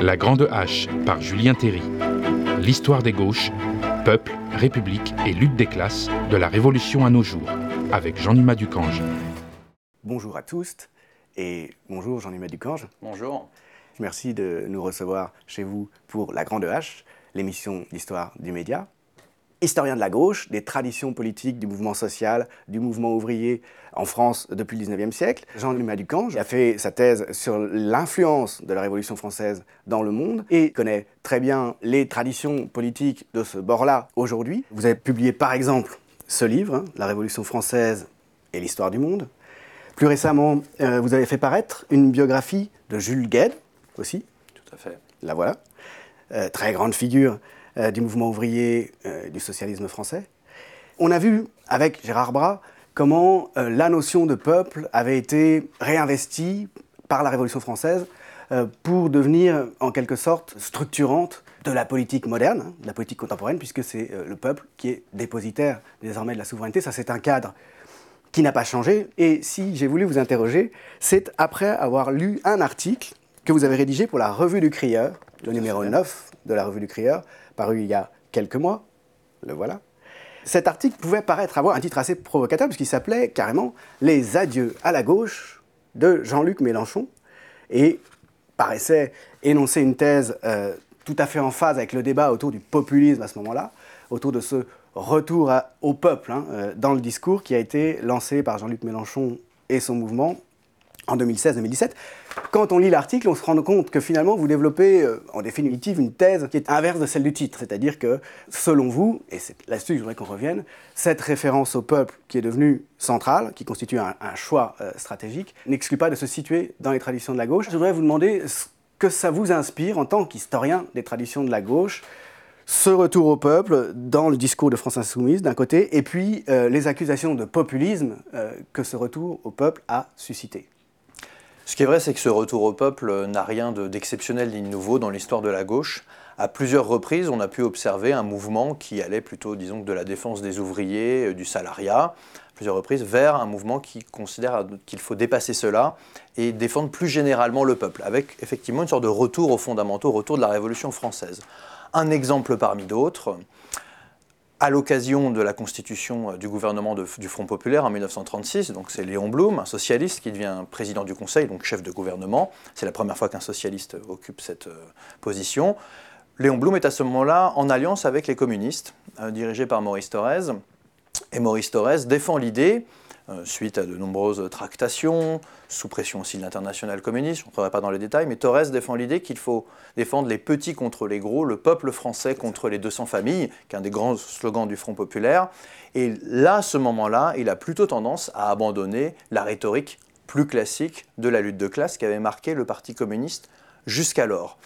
La Grande Hache par Julien Théry. L'histoire des gauches, peuple, république et lutte des classes de la Révolution à nos jours, avec Jean-Nima Ducange. Bonjour à tous et bonjour Jean-Nima Ducange. Bonjour. Merci de nous recevoir chez vous pour La Grande Hache, l'émission d'histoire du média historien de la gauche, des traditions politiques du mouvement social, du mouvement ouvrier en France depuis le 19e siècle. Jean-Louis Ducan a fait sa thèse sur l'influence de la Révolution française dans le monde et connaît très bien les traditions politiques de ce bord-là aujourd'hui. Vous avez publié par exemple ce livre, hein, La Révolution française et l'histoire du monde. Plus récemment, euh, vous avez fait paraître une biographie de Jules Gued aussi. Tout à fait. La voilà. Euh, très grande figure euh, du mouvement ouvrier euh, du socialisme français. On a vu avec Gérard Bras comment euh, la notion de peuple avait été réinvestie par la Révolution française pour devenir en quelque sorte structurante de la politique moderne, hein, de la politique contemporaine, puisque c'est le peuple qui est dépositaire désormais de la souveraineté. Ça, c'est un cadre qui n'a pas changé. Et si j'ai voulu vous interroger, c'est après avoir lu un article que vous avez rédigé pour la Revue du Crieur, le numéro 9 de la Revue du Crieur, paru il y a quelques mois. Le voilà. Cet article pouvait paraître avoir un titre assez provocateur puisqu'il s'appelait carrément Les adieux à la gauche de Jean-Luc Mélenchon et paraissait énoncer une thèse euh, tout à fait en phase avec le débat autour du populisme à ce moment-là, autour de ce retour au peuple hein, euh, dans le discours qui a été lancé par Jean-Luc Mélenchon et son mouvement en 2016-2017. Quand on lit l'article, on se rend compte que finalement, vous développez euh, en définitive une thèse qui est inverse de celle du titre. C'est-à-dire que, selon vous, et c'est là-dessus que je voudrais qu'on revienne, cette référence au peuple qui est devenue centrale, qui constitue un, choix euh, stratégique, n'exclut pas de se situer dans les traditions de la gauche. Je voudrais vous demander ce que ça vous inspire en tant qu'historien des traditions de la gauche, ce retour au peuple dans le discours de France Insoumise d'un côté, et puis euh, les accusations de populisme que ce retour au peuple a suscité. Ce qui est vrai, c'est que ce retour au peuple n'a rien d'exceptionnel ni de nouveau dans l'histoire de la gauche. À plusieurs reprises, on a pu observer un mouvement qui allait plutôt, disons, de la défense des ouvriers, euh, du salariat, à plusieurs reprises, vers un mouvement qui considère qu'il faut dépasser cela et défendre plus généralement le peuple, avec effectivement une sorte de retour aux fondamentaux, retour de la Révolution française. Un exemple parmi d'autres, à l'occasion de la constitution euh, du gouvernement du Front populaire en 1936. Donc c'est Léon Blum, un socialiste, qui devient président du Conseil, donc chef de gouvernement. C'est la première fois qu'un socialiste occupe cette euh, position. Léon Blum est à ce moment-là en alliance avec les communistes, euh, dirigés par Maurice Thorez. Et Maurice Thorez défend l'idée suite à de nombreuses tractations, sous pression aussi de l'international communiste, je ne rentrerai pas dans les détails, mais Torres défend l'idée qu'il faut défendre les petits contre les gros, le peuple français contre les 200 familles, qui est un des grands slogans du Front populaire. Et là, à ce moment-là, il a plutôt tendance à abandonner la rhétorique plus classique de la lutte de classe qui avait marqué le Parti communiste jusqu'alors.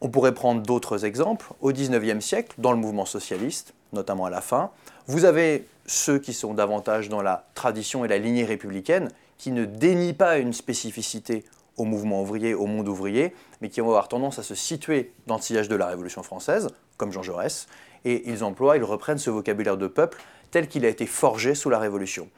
On pourrait prendre d'autres exemples. Au XIXe siècle, dans le mouvement socialiste, notamment à la fin, vous avez ceux qui sont davantage dans la tradition et la lignée républicaine, qui ne dénient pas une spécificité au mouvement ouvrier, au monde ouvrier, mais qui vont avoir tendance à se situer dans le sillage de la Révolution française, comme Jean Jaurès, et ils emploient, ils reprennent ce vocabulaire de peuple tel qu'il a été forgé sous la Révolution.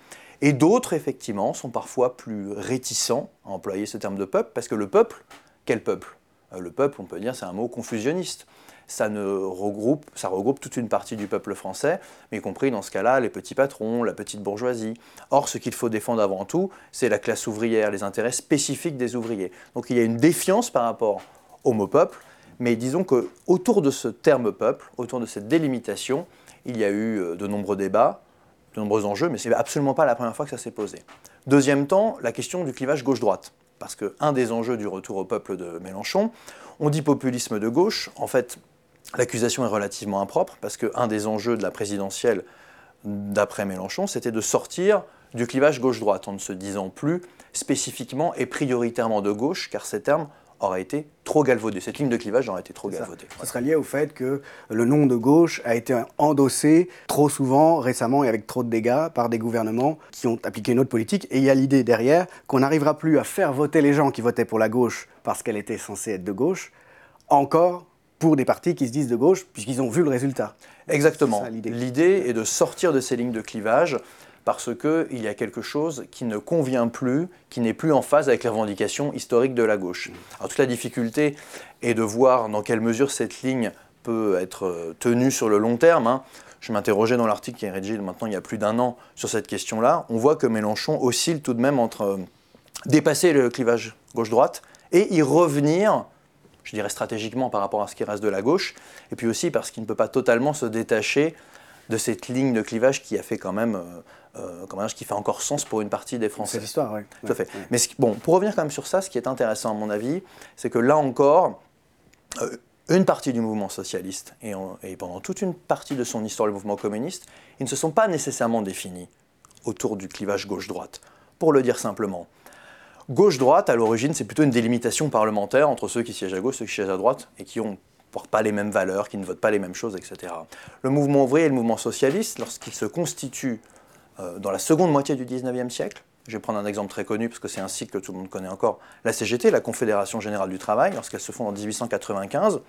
Et d'autres, effectivement, sont parfois plus réticents à employer ce terme de peuple, parce que le peuple, quel peuple? Euh, Le peuple, on peut dire, c'est un mot confusionniste ça, regroupe, toute une partie du peuple français, y compris dans ce cas-là les petits patrons, la petite bourgeoisie. Or, ce qu'il faut défendre avant tout, c'est la classe ouvrière, les intérêts spécifiques des ouvriers. Donc il y a une défiance par rapport au mot peuple, mais disons qu'autour de ce terme peuple, autour de cette délimitation, il y a eu euh, de nombreux débats, de nombreux enjeux, mais ce n'est absolument pas la première fois que ça s'est posé. Deuxième temps, la question du clivage gauche-droite. Parce qu'un des enjeux du retour au peuple de Mélenchon, on dit populisme de gauche, en fait, L'accusation est relativement impropre parce qu'un des enjeux de la présidentielle d'après Mélenchon, c'était de sortir du clivage gauche-droite en ne se disant plus spécifiquement et prioritairement de gauche, car ces termes auraient été trop galvaudés. Cette ligne de clivage aurait été trop galvaudée. Ça. serait lié au fait que le nom de gauche a été endossé trop souvent, récemment et avec trop de dégâts, par des gouvernements qui ont appliqué une autre politique. Et il y a l'idée derrière qu'on n'arrivera plus à faire voter les gens qui votaient pour la gauche parce qu'elle était censée être de gauche, encore pour des partis qui se disent de gauche, puisqu'ils ont vu le résultat. Exactement. L'idée est de sortir de ces lignes de clivage parce qu'il y a quelque chose qui ne convient plus, qui n'est plus en phase avec les revendications historiques de la gauche. Alors toute la difficulté est de voir dans quelle mesure cette ligne peut être euh, tenue sur le long terme. Hein. Je m'interrogeais dans l'article qui est rédigé maintenant il y a plus d'un an sur cette question-là. On voit que Mélenchon oscille tout de même entre euh, dépasser le clivage gauche-droite et y revenir, je dirais stratégiquement par rapport à ce qui reste de la gauche, et puis aussi parce qu'il ne peut pas totalement se détacher de cette ligne de clivage qui a fait quand même, euh, euh qui fait encore sens pour une partie des Français. Cette histoire, oui. Tout à fait. Mais bon, pour revenir quand même sur ça, ce qui est intéressant à mon avis, c'est que là encore, euh, une partie du mouvement socialiste et, et, pendant toute une partie de son histoire, le mouvement communiste, ils ne se sont pas nécessairement définis autour du clivage gauche-droite. Pour le dire simplement, gauche-droite, à l'origine, c'est plutôt une délimitation parlementaire entre ceux qui siègent à gauche, ceux qui siègent à droite, et qui ont pas les mêmes valeurs, qui ne votent pas les mêmes choses, etc. Le mouvement ouvrier et le mouvement socialiste, lorsqu'ils se constituent euh, dans la seconde moitié du 19e siècle, je vais prendre un exemple très connu parce que c'est un cycle que tout le monde connaît encore, la CGT, la Confédération Générale du Travail, lorsqu'elles se font en 1895,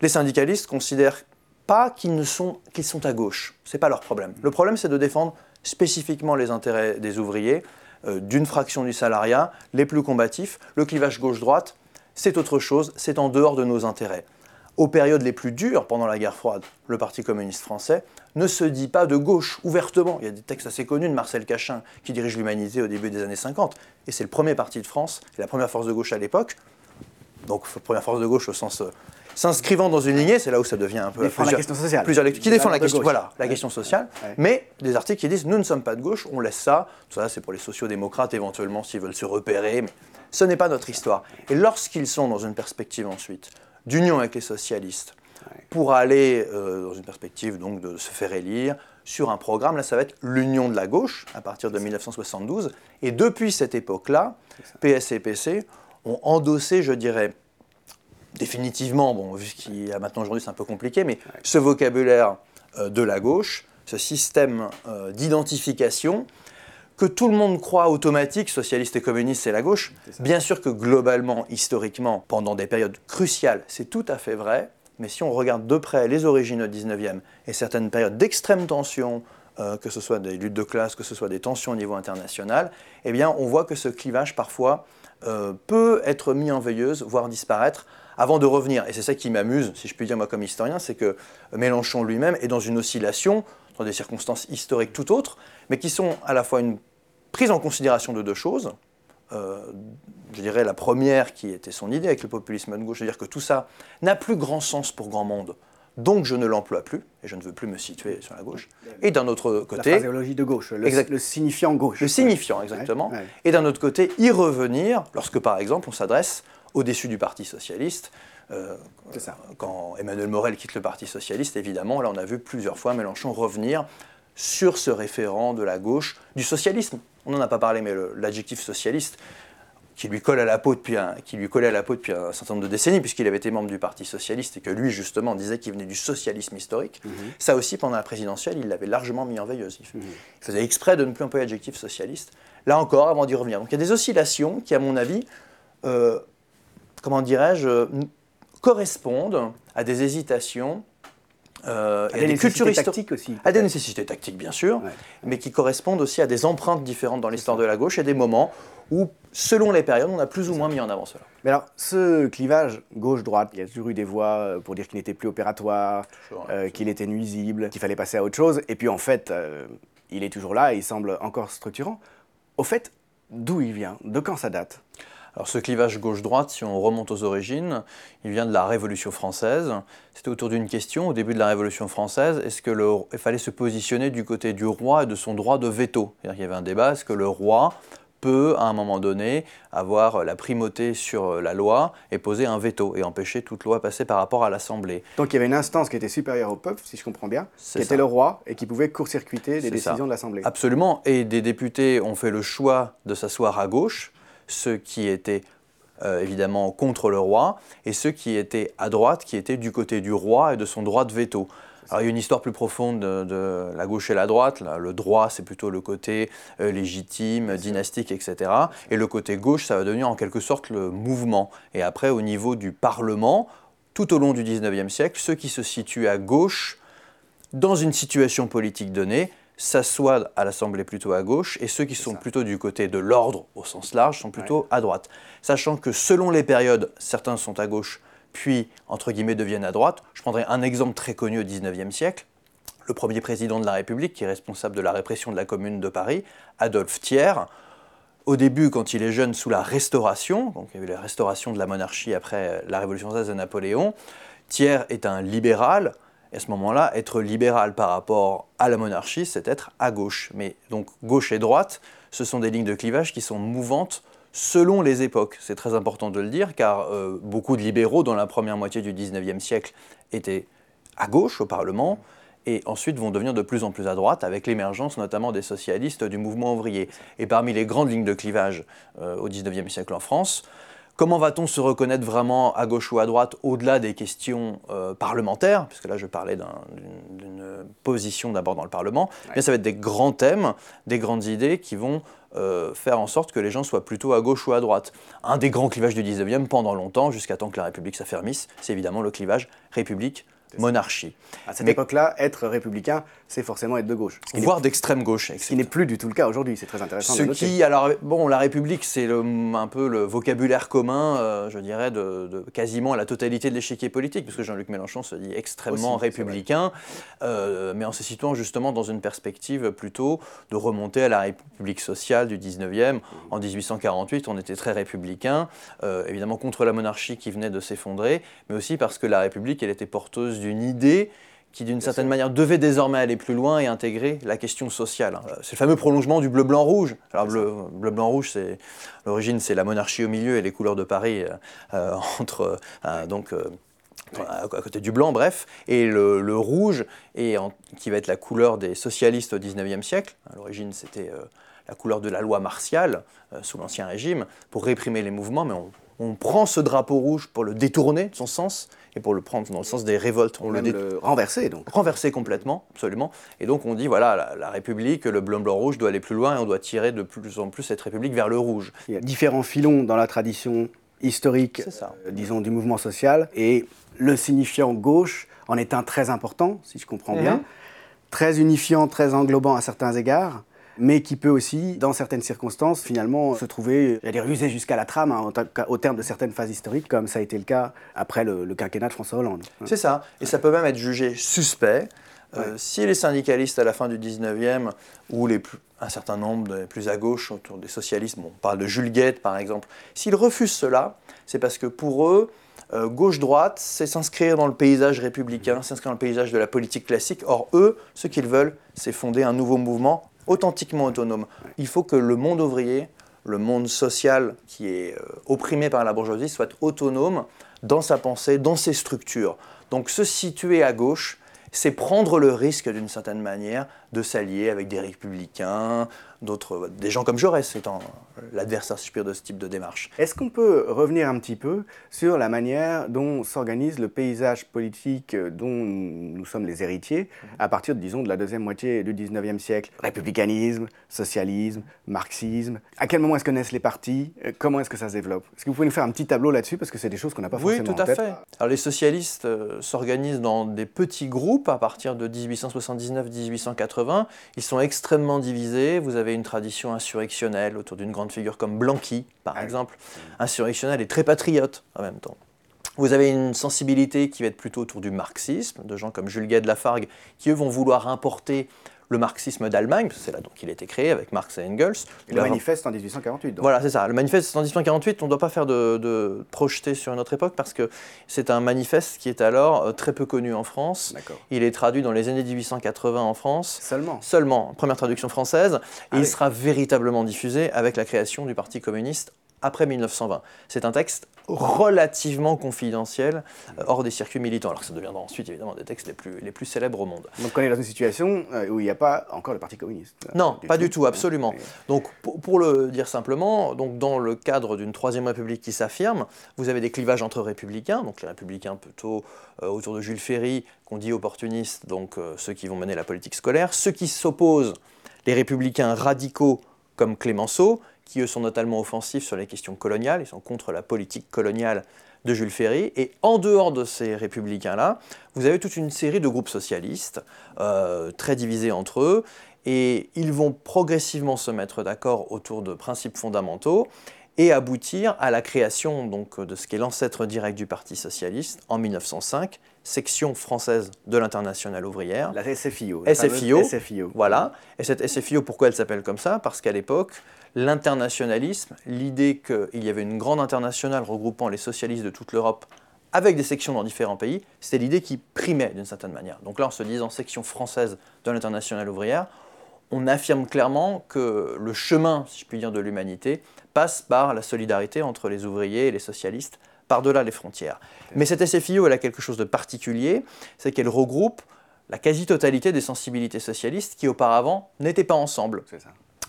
les syndicalistes considèrent pas qu'ils sont, à gauche. Ce n'est pas leur problème. Le problème, c'est de défendre spécifiquement les intérêts des ouvriers, d'une fraction du salariat, les plus combatifs. Le clivage gauche-droite, c'est autre chose, c'est en dehors de nos intérêts aux périodes les plus dures pendant la guerre froide, le Parti communiste français ne se dit pas de gauche ouvertement. Il y a des textes assez connus de Marcel Cachin qui dirige l'humanité au début des années 50. Et c'est le premier parti de France, la première force de gauche à l'époque. Donc, première force de gauche au sens euh, s'inscrivant dans une lignée, c'est là où ça devient un peu plusieurs, la question sociale. qui défend la question, voilà, la question sociale. Mais des articles qui disent nous ne sommes pas de gauche, on laisse ça. Ça, c'est pour les sociodémocrates éventuellement s'ils veulent se repérer. Mais ce n'est pas notre histoire. Et lorsqu'ils sont dans une perspective ensuite d'union avec les socialistes pour aller euh, dans une perspective donc de se faire élire sur un programme. Là, ça va être l'union de la gauche à partir de 1972. Et depuis cette époque-là, PS et PC ont endossé, je dirais, définitivement, bon, vu qu'il y a maintenant aujourd'hui c'est un peu compliqué, mais ce vocabulaire euh, de la gauche, ce système euh, d'identification que tout le monde croit automatique, socialiste et communiste, c'est la gauche. Bien sûr que globalement, historiquement, pendant des périodes cruciales, c'est tout à fait vrai. Mais si on regarde de près les origines du 19e et certaines périodes d'extrême tension, euh, que ce soit des luttes de classe, que ce soit des tensions au niveau international, eh bien, on voit que ce clivage, parfois, euh, peut être mis en veilleuse, voire disparaître, avant de revenir. Et c'est ça qui m'amuse, si je puis dire moi comme historien, c'est que Mélenchon lui-même est dans une oscillation, dans des circonstances historiques tout autres, mais qui sont à la fois une prise en considération de deux choses. Euh, je dirais la première qui était son idée avec le populisme de gauche, c'est-à-dire que tout ça n'a plus grand sens pour grand monde, donc je ne l'emploie plus et je ne veux plus me situer sur la gauche. Et d'un autre côté, la phraséologie de gauche, le, le, signifiant gauche. Le signifiant, exactement. Et d'un autre côté, y revenir lorsque, par exemple, on s'adresse au-dessus du Parti socialiste. Euh, ça. Quand Emmanuel Morel quitte le Parti socialiste, évidemment, là on a vu plusieurs fois Mélenchon revenir sur ce référent de la gauche, du socialisme. On n'en a pas parlé, mais l'adjectif socialiste, qui lui, colle à la peau depuis un, qui lui collait à la peau depuis un certain nombre de décennies, puisqu'il avait été membre du Parti socialiste et que lui, justement, disait qu'il venait du socialisme historique. Mhm. Ça aussi, pendant la présidentielle, il l'avait largement mis en veilleuse. Il, mhm. faisait exprès de ne plus employer l'adjectif socialiste. Là encore, avant d'y revenir. Donc il y a des oscillations qui, à mon avis, euh, comment dirais-je, correspondent à des hésitations euh, à des, des cultures tactiques aussi. À des nécessités tactiques, bien sûr, mais qui correspondent aussi à des empreintes différentes dans l'histoire de la gauche et des moments où, selon les périodes, on a plus ou moins mis en avant cela. Mais alors, ce clivage gauche-droite, il y a toujours eu des voix euh, pour dire qu'il n'était plus opératoire, euh, qu'il était nuisible, qu'il fallait passer à autre chose, et puis en fait, il est toujours là et il semble encore structurant. Au fait, d'où il vient? De quand ça date? Alors ce clivage gauche-droite, si on remonte aux origines, il vient de la Révolution française. C'était autour d'une question au début de la Révolution française, est-ce qu'il fallait se positionner du côté du roi et de son droit de veto? C'est-à-dire qu'il y avait un débat, est-ce que le roi peut, à un moment donné, avoir la primauté sur la loi et poser un veto et empêcher toute loi passée par rapport à l'Assemblée? Donc il y avait une instance qui était supérieure au peuple, si je comprends bien, qui était le roi et qui pouvait court-circuiter les décisions de l'Assemblée. Absolument, et des députés ont fait le choix de s'asseoir à gauche, ceux qui étaient euh, évidemment contre le roi, et ceux qui étaient à droite, qui étaient du côté du roi et de son droit de veto. Alors il y a une histoire plus profonde de, la gauche et la droite. le droit, c'est plutôt le côté euh, légitime, dynastique, etc. Et le côté gauche, ça va devenir en quelque sorte le mouvement. Et après, au niveau du Parlement, tout au long du 19e siècle, ceux qui se situent à gauche, dans une situation politique donnée, s'assoient à l'Assemblée plutôt à gauche et ceux qui sont plutôt du côté de l'ordre au sens large sont plutôt à droite. Sachant que selon les périodes, certains sont à gauche, puis entre guillemets deviennent à droite. Je prendrai un exemple très connu au XIXe siècle. Le premier président de la République, qui est responsable de la répression de la Commune de Paris, Adolphe Thiers, au début, quand il est jeune, sous la Restauration, donc il y a eu la restauration de la monarchie après la Révolution française de Napoléon, Thiers est un libéral, et à ce moment-là, être libéral par rapport à la monarchie, c'est être à gauche. Mais donc gauche et droite, ce sont des lignes de clivage qui sont mouvantes selon les époques. C'est très important de le dire, car euh, beaucoup de libéraux, dans la première moitié du XIXe siècle, étaient à gauche au Parlement, et ensuite vont devenir de plus en plus à droite, avec l'émergence notamment des socialistes du mouvement ouvrier. Et parmi les grandes lignes de clivage euh, au XIXe siècle en France, Comment va-t-on se reconnaître vraiment à gauche ou à droite au-delà des questions euh, parlementaires? Puisque là, je parlais d'une position d'abord dans le Parlement. Mais ça va être des grands thèmes, des grandes idées qui vont euh, faire en sorte que les gens soient plutôt à gauche ou à droite. Un des grands clivages du 19e pendant longtemps, jusqu'à temps que la République s'affermisse, c'est évidemment le clivage République monarchie. À cette époque-là, être républicain, c'est forcément être de gauche. Voire d'extrême gauche. Ce qui n'est plus du tout le cas aujourd'hui, c'est très intéressant. Ce qui, alors, bon, la République, c'est un peu le vocabulaire commun, euh, je dirais, de, quasiment la totalité de l'échiquier politique, puisque Jean-Luc Mélenchon se dit extrêmement républicain, euh, mais en se situant justement dans une perspective plutôt de remonter à la République sociale du 19e. En 1848, on était très républicain, euh, évidemment contre la monarchie qui venait de s'effondrer, mais aussi parce que la République, elle était porteuse d'une idée qui d'une certaine manière devait désormais aller plus loin et intégrer la question sociale. Euh, c'est le fameux prolongement du bleu-blanc-rouge. Alors bleu-blanc-rouge, c'est l'origine, c'est la monarchie au milieu et les couleurs de Paris euh, euh, entre donc à côté du blanc, bref, et le, rouge, et qui va être la couleur des socialistes au XIXe siècle. À l'origine, c'était la couleur de la loi martiale sous l'Ancien Régime pour réprimer les mouvements, mais on, on prend ce drapeau rouge pour le détourner de son sens et pour le prendre dans le sens des révoltes. On le, renverser donc. Renverser complètement, absolument. Et donc on dit voilà, la, République, le blanc blanc rouge doit aller plus loin et on doit tirer de plus en plus cette République vers le rouge. Il y a différents filons dans la tradition historique, euh, disons, du mouvement social et le signifiant gauche en est un très important, si je comprends bien, mhm. très unifiant, très englobant à certains égards mais qui peut aussi, dans certaines circonstances, finalement, se trouver, j'allais dire, usé jusqu'à la trame, hein, au terme de certaines phases historiques, comme ça a été le cas après le, quinquennat de François Hollande. C'est ça, et ça peut même être jugé suspect. Euh, si les syndicalistes à la fin du 19e, ou les un certain nombre de plus à gauche autour des socialistes, on parle de Jules Guette par exemple, s'ils refusent cela, c'est parce que pour eux, euh, gauche-droite, c'est s'inscrire dans le paysage républicain, s'inscrire dans le paysage de la politique classique. Or, eux, ce qu'ils veulent, c'est fonder un nouveau mouvement authentiquement autonome. Il faut que le monde ouvrier, le monde social qui est euh, opprimé par la bourgeoisie, soit autonome dans sa pensée, dans ses structures. Donc se situer à gauche, c'est prendre le risque d'une certaine manière de s'allier avec des républicains, d'autres, des gens comme Jaurès étant l'adversaire supérieur de ce type de démarche. Est-ce qu'on peut revenir un petit peu sur la manière dont s'organise le paysage politique dont nous sommes les héritiers à partir, disons, de la deuxième moitié du 19e siècle? Républicanisme, socialisme, marxisme. À quel moment est-ce que naissent les partis? Comment est-ce que ça se développe? Est-ce que vous pouvez nous faire un petit tableau là-dessus? Parce que c'est des choses qu'on n'a pas forcément Oui, tout à fait. Alors les socialistes euh, s'organisent dans des petits groupes à partir de 1879-1880. Ils sont extrêmement divisés. Vous avez une tradition insurrectionnelle autour d'une grande figure comme Blanqui, par ah exemple, insurrectionnelle et très patriote en même temps. Vous avez une sensibilité qui va être plutôt autour du marxisme, de gens comme Jules Guy de Lafargue, qui eux vont vouloir importer le marxisme d'Allemagne, c'est là donc qu'il a été créé avec Marx et Engels. le manifeste en 1848. Voilà, c'est ça. Le manifeste en 1848, on ne doit pas faire de, de, projeter sur une autre époque parce que c'est un manifeste qui est alors euh, très peu connu en France. Il est traduit dans les années 1880 en France. Seulement Seulement, première traduction française. et ah il sera véritablement diffusé avec la création du Parti communiste après 1920. C'est un texte relativement confidentiel, euh, hors des circuits militants, alors que ça deviendra ensuite évidemment des textes les plus, les plus célèbres au monde. Donc on est dans une situation euh, où il n'y a pas encore le Parti communiste Non, pas du tout, absolument. Donc pour, le dire simplement, donc dans le cadre d'une Troisième République qui s'affirme, vous avez des clivages entre républicains, donc les républicains plutôt euh, autour de Jules Ferry, qu'on dit opportunistes, donc ceux qui vont mener la politique scolaire, ceux qui s'opposent, les républicains radicaux comme Clémenceau, qui eux sont notamment offensifs sur les questions coloniales, ils sont contre la politique coloniale de Jules Ferry. Et en dehors de ces républicains-là, vous avez toute une série de groupes socialistes, euh, très divisés entre eux, et ils vont progressivement se mettre d'accord autour de principes fondamentaux et aboutir à la création donc, de ce qui est l'ancêtre direct du Parti socialiste en 1905, section française de l'internationale ouvrière. La SFIO. SFIO, SFIO. Voilà. Et cette SFIO, pourquoi elle s'appelle comme ça? Parce qu'à l'époque, l'internationalisme, l'idée qu'il y avait une grande internationale regroupant les socialistes de toute l'Europe avec des sections dans différents pays, c'était l'idée qui primait d'une certaine manière. Donc là, en se disant section française de l'internationale ouvrière, on affirme clairement que le chemin, si je puis dire, de l'humanité passe par la solidarité entre les ouvriers et les socialistes par-delà les frontières. Mais cette SFIO, elle a quelque chose de particulier, c'est qu'elle regroupe la quasi-totalité des sensibilités socialistes qui auparavant n'étaient pas ensemble.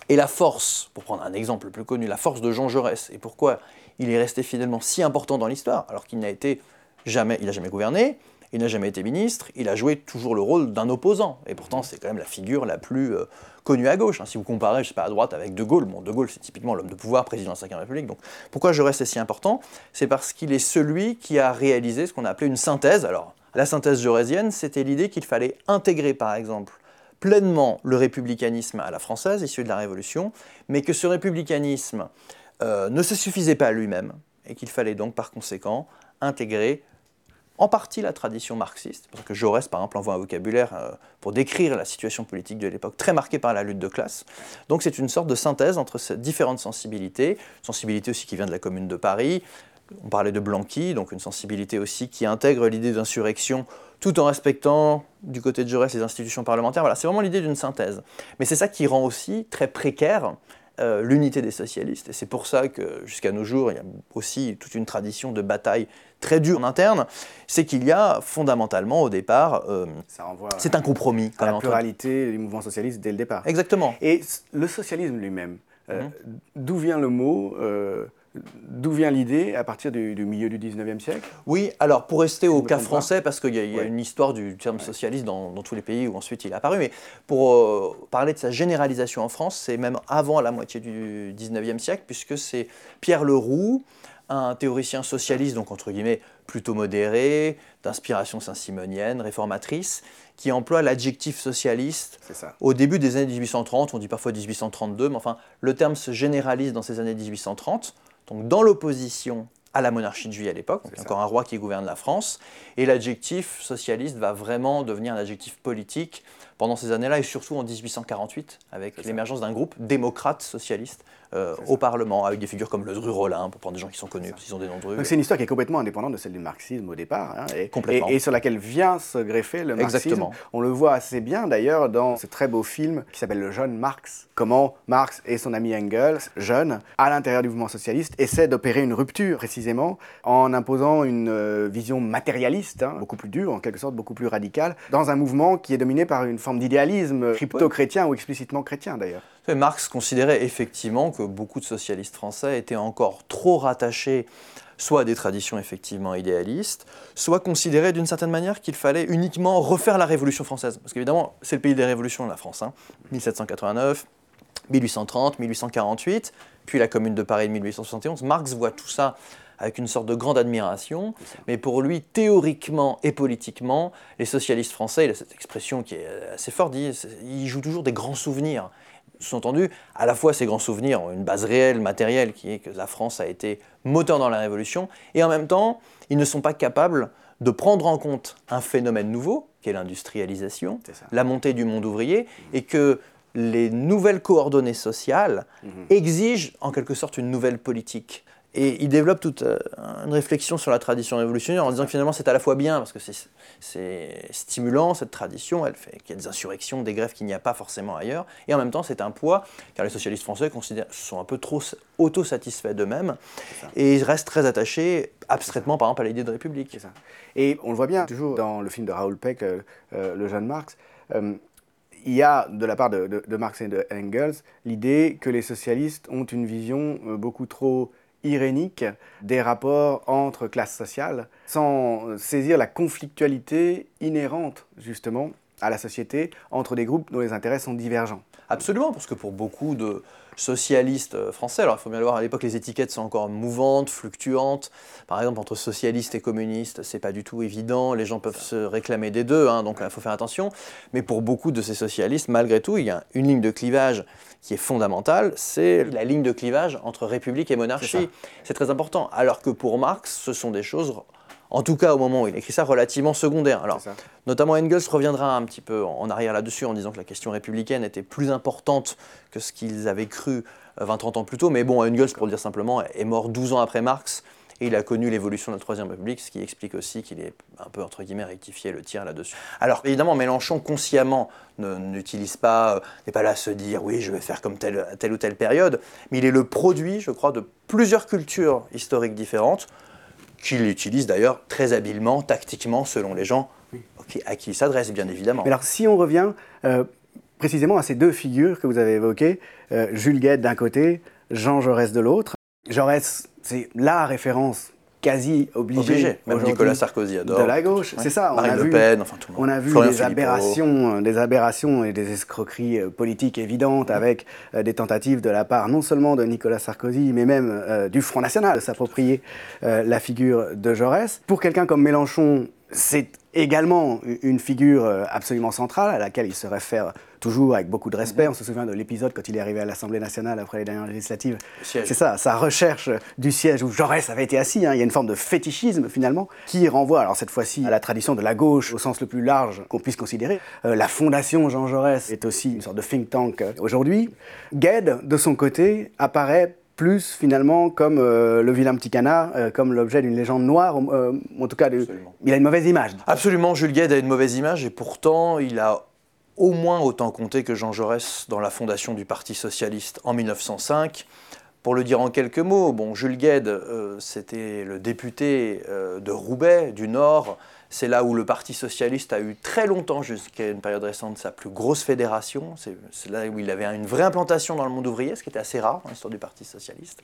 Et la force, pour prendre un exemple plus connu, la force de Jean Jaurès, et pourquoi il est resté finalement si important dans l'histoire, alors qu'il n'a été jamais, il n'a jamais gouverné, il n'a jamais été ministre, il a joué toujours le rôle d'un opposant. Et pourtant, c'est quand même la figure la plus euh, connue à gauche. Hein. Si vous comparez, je sais pas, à droite avec De Gaulle, De Gaulle, c'est typiquement l'homme de pouvoir, président de la Ve République. Donc, pourquoi je reste si important? C'est parce qu'il est celui qui a réalisé ce qu'on a appelé une synthèse. Alors, la synthèse jaurésienne, c'était l'idée qu'il fallait intégrer, par exemple, pleinement le républicanisme à la française, issu de la Révolution, mais que ce républicanisme euh, ne se suffisait pas à lui-même, et qu'il fallait donc, par conséquent, intégrer en partie la tradition marxiste, parce que Jaurès, par exemple, envoie un vocabulaire euh, pour décrire la situation politique de l'époque, très marquée par la lutte de classe. Donc c'est une sorte de synthèse entre ces différentes sensibilités, sensibilité aussi qui vient de la Commune de Paris, on parlait de Blanqui, donc une sensibilité aussi qui intègre l'idée d'insurrection tout en respectant du côté de Jaurès les institutions parlementaires. Voilà, c'est vraiment l'idée d'une synthèse. Mais c'est ça qui rend aussi très précaire euh, l'unité des socialistes. Et c'est pour ça que jusqu'à nos jours, il y a aussi toute une tradition de bataille très dure en interne. C'est qu'il y a fondamentalement au départ, euh, c'est un compromis. À la pluralité du mouvement socialiste dès le départ. Exactement. Et le socialisme lui-même, euh, mhm. d'où vient le mot D'où vient l'idée à partir du, milieu du 19e siècle? Oui, alors pour rester au cas français, parce qu'il y a, une histoire du terme socialiste dans, tous les pays où ensuite il est apparu, mais pour euh, parler de sa généralisation en France, c'est même avant la moitié du 19e siècle, puisque c'est Pierre Leroux, un théoricien socialiste, donc entre guillemets plutôt modéré, d'inspiration saint-simonienne, réformatrice, qui emploie l'adjectif socialiste au début des années 1830, on dit parfois 1832, mais enfin le terme se généralise dans ces années 1830 donc dans l'opposition à la monarchie de juillet à l'époque, donc encore un roi qui gouverne la France, et l'adjectif socialiste va vraiment devenir un adjectif politique pendant ces années-là, et surtout en 1848, avec l'émergence d'un groupe démocrate socialiste euh, au Parlement, avec des figures comme le Rollin, pour prendre des gens qui sont connus, ils ont des noms Donc c'est une histoire qui est complètement indépendante de celle du marxisme au départ, hein, et, et, sur laquelle vient se greffer le marxisme. Exactement. On le voit assez bien d'ailleurs dans ce très beau film qui s'appelle Le jeune Marx, comment Marx et son ami Engels, jeunes, à l'intérieur du mouvement socialiste, essaient d'opérer une rupture précisément en imposant une euh, vision matérialiste, hein, beaucoup plus dure, en quelque sorte beaucoup plus radicale, dans un mouvement qui est dominé par une forme d'idéalisme crypto-chrétien ou explicitement chrétien d'ailleurs. Marx considérait effectivement que beaucoup de socialistes français étaient encore trop rattachés soit à des traditions effectivement idéalistes, soit considéraient d'une certaine manière qu'il fallait uniquement refaire la Révolution française. Parce qu'évidemment, c'est le pays des révolutions, la France. 1789, 1830, 1848, puis la Commune de Paris de 1871. Marx voit tout ça avec une sorte de grande admiration, mais pour lui, théoriquement et politiquement, les socialistes français, il a cette expression qui est assez forte, ils jouent toujours des grands souvenirs sous-entendu, à la fois ces grands souvenirs ont une base réelle, matérielle, qui est que la France a été moteur dans la Révolution, et en même temps, ils ne sont pas capables de prendre en compte un phénomène nouveau, qui est l'industrialisation, la montée du monde ouvrier, et que les nouvelles coordonnées sociales mhm. exigent en quelque sorte une nouvelle politique. Et il développe toute euh, une réflexion sur la tradition révolutionnaire en disant que finalement c'est à la fois bien, parce que c'est stimulant cette tradition, elle fait qu'il y a des insurrections, des grèves qu'il n'y a pas forcément ailleurs, et en même temps c'est un poids, car les socialistes français sont un peu trop autosatisfaits d'eux-mêmes, et ils restent très attachés abstraitement par exemple à l'idée de république. Ça. Et on le voit bien toujours dans le film de Raoul Peck, euh, euh, Le jeune Marx, il y a de la part de, de Marx et de Engels l'idée que les socialistes ont une vision beaucoup trop irénique des rapports entre classes sociales, sans saisir la conflictualité inhérente justement à la société entre des groupes dont les intérêts sont divergents. Absolument, parce que pour beaucoup de socialistes euh, français, alors il faut bien le voir, à l'époque les étiquettes sont encore mouvantes, fluctuantes. Par exemple, entre socialistes et communistes, c'est pas du tout évident, les gens peuvent se réclamer des deux, hein, donc il faut faire attention. Mais pour beaucoup de ces socialistes, malgré tout, il y a une ligne de clivage qui est fondamentale, c'est la ligne de clivage entre république et monarchie. C'est très important. Alors que pour Marx, ce sont des choses en tout cas au moment où il écrit ça, relativement secondaire. Alors, notamment Engels reviendra un petit peu en arrière là-dessus en disant que la question républicaine était plus importante que ce qu'ils avaient cru 20-30 euh, ans plus tôt. Mais bon, Engels, pour le dire simplement, est mort 12 ans après Marx. Et il a connu l'évolution de la Troisième République, ce qui explique aussi qu'il est un peu, entre guillemets, rectifié le tir là-dessus. Alors, évidemment, Mélenchon, consciemment, n'utilise pas, euh, n'est pas là à se dire, oui, je vais faire comme telle, telle ou telle période, mais il est le produit, je crois, de plusieurs cultures historiques différentes, qu'il utilise d'ailleurs très habilement, tactiquement, selon les gens à qui il s'adresse, bien évidemment. alors, si on revient euh, précisément à ces deux figures que vous avez évoquées, euh, Jules Guette d'un côté, Jean Jaurès de l'autre, Jaurès, c'est la référence quasi obligé. Même Nicolas Sarkozy adore. De la gauche, c'est ça. Marine on a Le Pen, enfin tout le monde. On a vu des aberrations, des aberrations et des escroqueries euh, politiques évidentes avec euh, des tentatives de la part non seulement de Nicolas Sarkozy, mais même euh, du Front National de s'approprier la figure de Jaurès. Pour quelqu'un comme Mélenchon, c'est également une figure absolument centrale à laquelle il se réfère toujours avec beaucoup de respect. On se souvient de l'épisode quand il est arrivé à l'Assemblée nationale après les dernières législatives. C'est ça, sa recherche du siège où Jaurès avait été assis. Hein. Il y a une forme de fétichisme finalement qui renvoie, alors cette fois-ci, à la tradition de la gauche au sens le plus large qu'on puisse considérer. Euh, la fondation Jean Jaurès est aussi une sorte de think tank euh, aujourd'hui. Gued, de son côté, apparaît plus finalement comme euh, le vilain petit canard, comme l'objet d'une légende noire, en tout cas, il a une mauvaise image. Absolument, Jules Gued a une mauvaise image et pourtant il a au moins autant compté que Jean Jaurès dans la fondation du Parti socialiste en 1905. Pour le dire en quelques mots, bon, Jules Gued, euh, c'était le député euh, de Roubaix, du Nord. C'est là où le Parti socialiste a eu très longtemps, jusqu'à une période récente, sa plus grosse fédération. C'est là où il avait une vraie implantation dans le monde ouvrier, ce qui était assez rare dans l'histoire du Parti socialiste.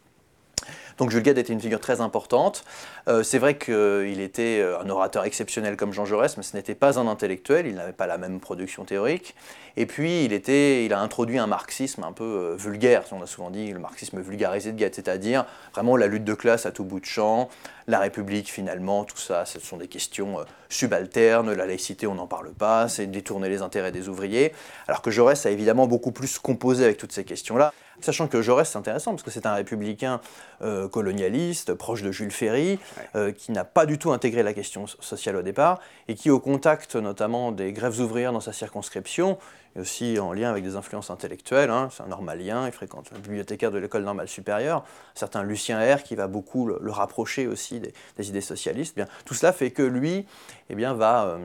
Donc Jules Gued était une figure très importante. Euh, c'est vrai qu'il était euh, un orateur exceptionnel comme Jean Jaurès, mais ce n'était pas un intellectuel, il n'avait pas la même production théorique. Et puis il a introduit un marxisme un peu euh, vulgaire, on a souvent dit le marxisme vulgarisé de Gued, c'est-à-dire vraiment la lutte de classe à tout bout de champ, la République finalement, tout ça, ce sont des questions subalternes, la laïcité on n'en parle pas, c'est détourner les intérêts des ouvriers, alors que Jaurès a évidemment beaucoup plus composé avec toutes ces questions-là. Sachant que Jaurès, c'est intéressant parce que c'est un républicain euh, colonialiste, proche de Jules Ferry, euh, qui n'a pas du tout intégré la question sociale au départ, et qui, au contact notamment des grèves ouvrières dans sa circonscription, et aussi en lien avec des influences intellectuelles, hein, c'est un normalien, il fréquente le bibliothécaire de l'école normale supérieure, un certain Lucien R qui va beaucoup le, rapprocher aussi des, idées socialistes, bien, tout cela fait que lui eh bien, va... Euh,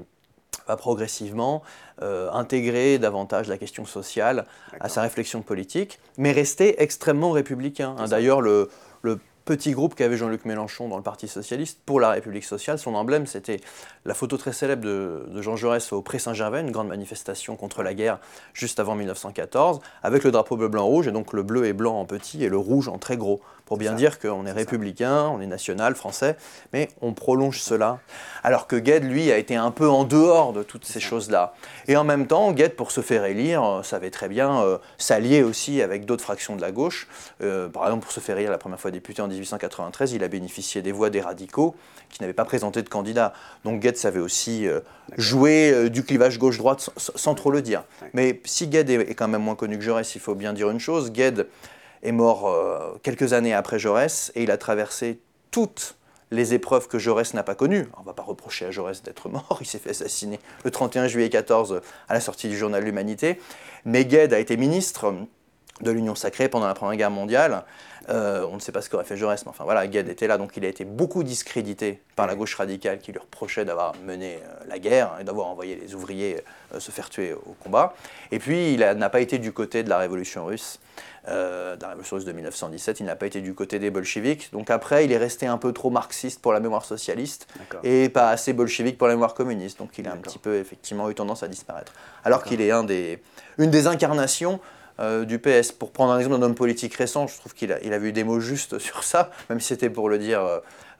va progressivement euh, intégrer davantage la question sociale à sa réflexion politique, mais rester extrêmement républicain. Hein. D'ailleurs, le, le, petit groupe qu'avait Jean-Luc Mélenchon dans le Parti socialiste pour la République sociale, son emblème, c'était la photo très célèbre de, Jean Jaurès au Pré-Saint-Gervais, une grande manifestation contre la guerre juste avant 1914, avec le drapeau bleu-blanc-rouge, et donc le bleu et blanc en petit et le rouge en très gros, pour bien dire qu'on est républicain, on est national, français, mais on prolonge cela. Alors que Gued, lui, a été un peu en dehors de toutes ces choses-là. Et en même temps, Gued, pour se faire élire, euh, savait très bien euh, s'allier aussi avec d'autres fractions de la gauche. Euh, par exemple, pour se faire élire la première fois député en 1893, il a bénéficié des voix des radicaux qui n'avaient pas présenté de candidat. Donc Gued savait aussi jouer du clivage gauche-droite sans, trop le dire. Mais si Gued est, quand même moins connu que Jaurès, il faut bien dire une chose. Gued est mort euh, quelques années après Jaurès et il a traversé toutes les épreuves que Jaurès n'a pas connues. On ne va pas reprocher à Jaurès d'être mort, il s'est fait assassiner le 31 juillet 14 à la sortie du journal L'Humanité. Gued a été ministre de l'Union sacrée pendant la Première Guerre mondiale. Euh, on ne sait pas ce qu'aurait fait Jaurès, mais enfin voilà, Gued était là, donc il a été beaucoup discrédité par la gauche radicale qui lui reprochait d'avoir mené euh, la guerre et d'avoir envoyé les ouvriers se faire tuer au combat. Et puis il n'a pas été du côté de la révolution russe euh, dans la révolution russe de 1917, il n'a pas été du côté des bolcheviks. Donc après, il est resté un peu trop marxiste pour la mémoire socialiste et pas assez bolchevique pour la mémoire communiste. Donc il a un petit peu effectivement eu tendance à disparaître. Alors qu'il est un des, une des incarnations euh, du PS. Pour prendre un exemple d'un homme politique récent, je trouve qu'il a, il eu des mots justes sur ça, même si c'était pour le dire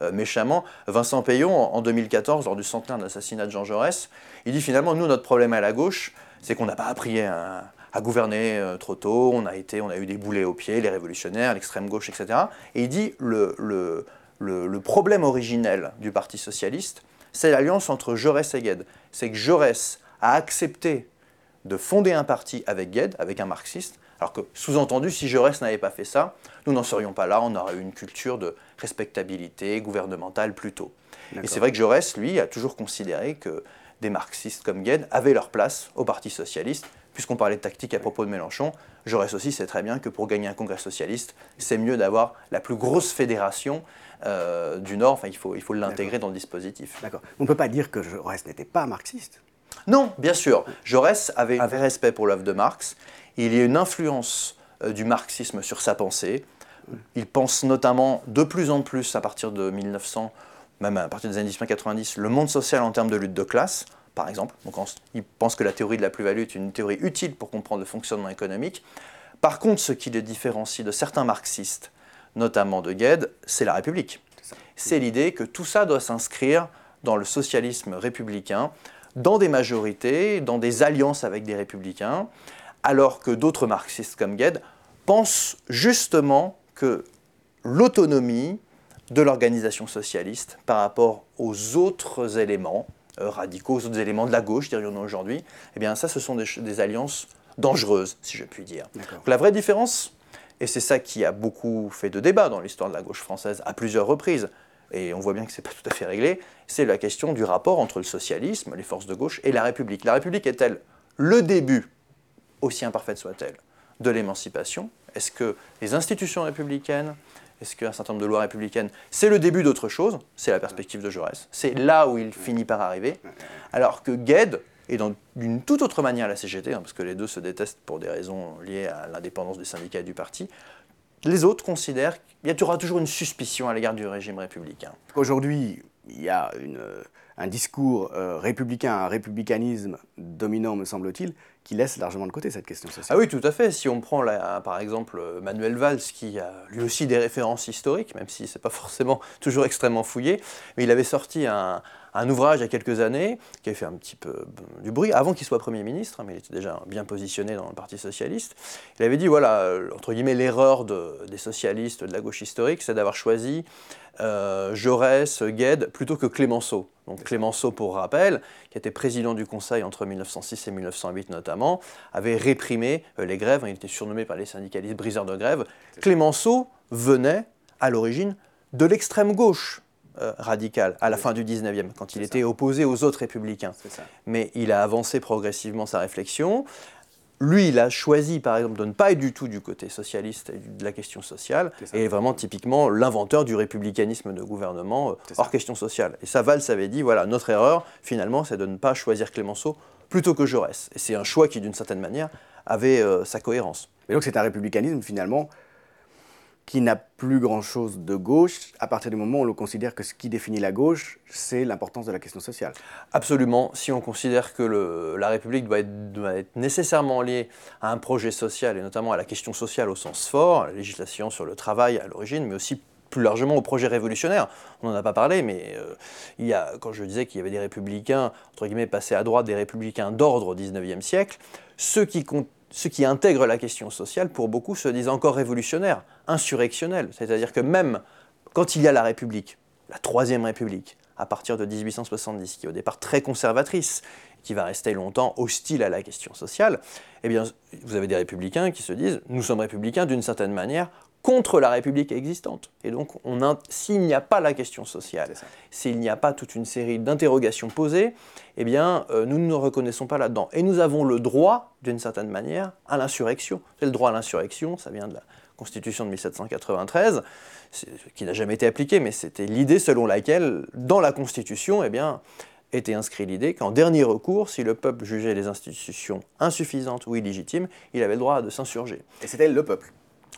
euh, méchamment. Vincent Payon, en 2014, lors du centenaire de l'assassinat de Jean Jaurès, il dit finalement, nous, notre problème à la gauche, c'est qu'on n'a pas appris à, euh, trop tôt, on a, été, on a eu des boulets aux pieds, les révolutionnaires, l'extrême gauche, etc. Et il dit le, le, le, problème originel du Parti socialiste, c'est l'alliance entre Jaurès et Gued. C'est que Jaurès a accepté de fonder un parti avec Gued, avec un marxiste, alors que, sous-entendu, si Jaurès n'avait pas fait ça, nous n'en serions pas là, on aurait eu une culture de respectabilité gouvernementale plus tôt. Et c'est vrai que Jaurès, lui, a toujours considéré que des marxistes comme Gued avaient leur place au Parti socialiste, puisqu'on parlait de tactique à propos de Mélenchon, Jaurès aussi sait très bien que pour gagner un congrès socialiste, c'est mieux d'avoir la plus grosse fédération euh, du Nord. Enfin, il faut, il faut l'intégrer dans le dispositif. D'accord. On ne peut pas dire que Jaurès n'était pas marxiste. Non, bien sûr. Jaurès avait un vrai respect pour l'œuvre de Marx. Il y a une influence euh, du marxisme sur sa pensée. Il pense notamment de plus en plus à partir de 1900, même à partir des années 1990, le monde social en termes de lutte de classe par exemple. Donc il pense que la théorie de la plus-value est une théorie utile pour comprendre le fonctionnement économique. Par contre, ce qui le différencie de certains marxistes, notamment de Gued, c'est la République. C'est l'idée que tout ça doit s'inscrire dans le socialisme républicain, dans des majorités, dans des alliances avec des républicains, alors que d'autres marxistes comme Gued pensent justement que l'autonomie de l'organisation socialiste par rapport aux autres éléments, euh, radicaux, aux autres éléments de la gauche, dirions-nous aujourd'hui, eh bien ça, ce sont des, alliances dangereuses, si je puis dire. la vraie différence, et c'est ça qui a beaucoup fait de débat dans l'histoire de la gauche française à plusieurs reprises, et on voit bien que ce n'est pas tout à fait réglé, c'est la question du rapport entre le socialisme, les forces de gauche, et la République. La République est-elle le début, aussi imparfaite soit-elle, de l'émancipation? Est-ce que les institutions républicaines, est-ce qu'un certain nombre de lois républicaines, c'est le début d'autre chose? C'est la perspective de Jaurès. C'est là où il finit par arriver. Alors que Gued est d'une toute autre manière la CGT, hein, parce que les deux se détestent pour des raisons liées à l'indépendance des syndicats et du parti. Les autres considèrent qu'il y aura toujours une suspicion à l'égard du régime républicain. Aujourd'hui, il y a un discours euh, républicain, un républicanisme dominant, me semble-t-il, qui laisse largement de côté cette question sociale. Ah oui, tout à fait. Si on prend par exemple Manuel Valls, qui a lui aussi des références historiques, même si ce n'est pas forcément toujours extrêmement fouillé, mais il avait sorti un, ouvrage il y a quelques années qui avait fait un petit peu du bruit, avant qu'il soit Premier ministre, hein, mais il était déjà bien positionné dans le Parti Socialiste. Il avait dit, voilà, euh, entre guillemets, l'erreur des socialistes de la gauche historique, c'est d'avoir choisi euh, Jaurès, Gued, plutôt que Clémenceau. Donc Clémenceau, pour rappel, qui était président du Conseil entre 1906 et 1908 notamment, avait réprimé euh, les grèves, il était surnommé par les syndicalistes briseur de grève. Clémenceau venait, à l'origine, de l'extrême gauche euh, radicale, à la fin du 19e, quand il était opposé aux autres républicains. Mais il a avancé progressivement sa réflexion, lui, il a choisi, par exemple, de ne pas être du tout du côté socialiste et de la question sociale, et est vraiment typiquement l'inventeur du républicanisme de gouvernement euh, hors question sociale. Et ça, Valls avait dit, voilà, notre erreur, finalement, c'est de ne pas choisir Clémenceau plutôt que Jaurès. Et c'est un choix qui, d'une certaine manière, avait euh, sa cohérence. Mais donc c'est un républicanisme, finalement, qui n'a plus grand-chose de gauche à partir du moment où on considère que ce qui définit la gauche, c'est l'importance de la question sociale. Absolument. Si on considère que le, la République doit être, nécessairement liée à un projet social, et notamment à la question sociale au sens fort, la législation sur le travail à l'origine, mais aussi plus largement au projet révolutionnaire. On n'en a pas parlé, mais euh, il y a, quand je disais qu'il y avait des républicains, entre guillemets, passés à droite, des républicains d'ordre au XIXe siècle, ceux qui comptent ceux qui intègrent la question sociale, pour beaucoup, se disent encore révolutionnaires, insurrectionnels. C'est-à-dire que même quand il y a la République, la Troisième République, à partir de 1870, qui est au départ très conservatrice, qui va rester longtemps hostile à la question sociale, eh bien, vous avez des républicains qui se disent, nous sommes républicains d'une certaine manière contre la République existante. Et donc, s'il n'y a pas la question sociale, s'il n'y a pas toute une série d'interrogations posées, eh bien, euh, nous ne nous reconnaissons pas là-dedans. Et nous avons le droit, d'une certaine manière, à l'insurrection. C'est le droit à l'insurrection, ça vient de la Constitution de 1793, qui n'a jamais été appliquée, mais c'était l'idée selon laquelle, dans la Constitution, eh bien, était inscrit l'idée qu'en dernier recours, si le peuple jugeait les institutions insuffisantes ou illégitimes, il avait le droit de s'insurger. Et c'était le peuple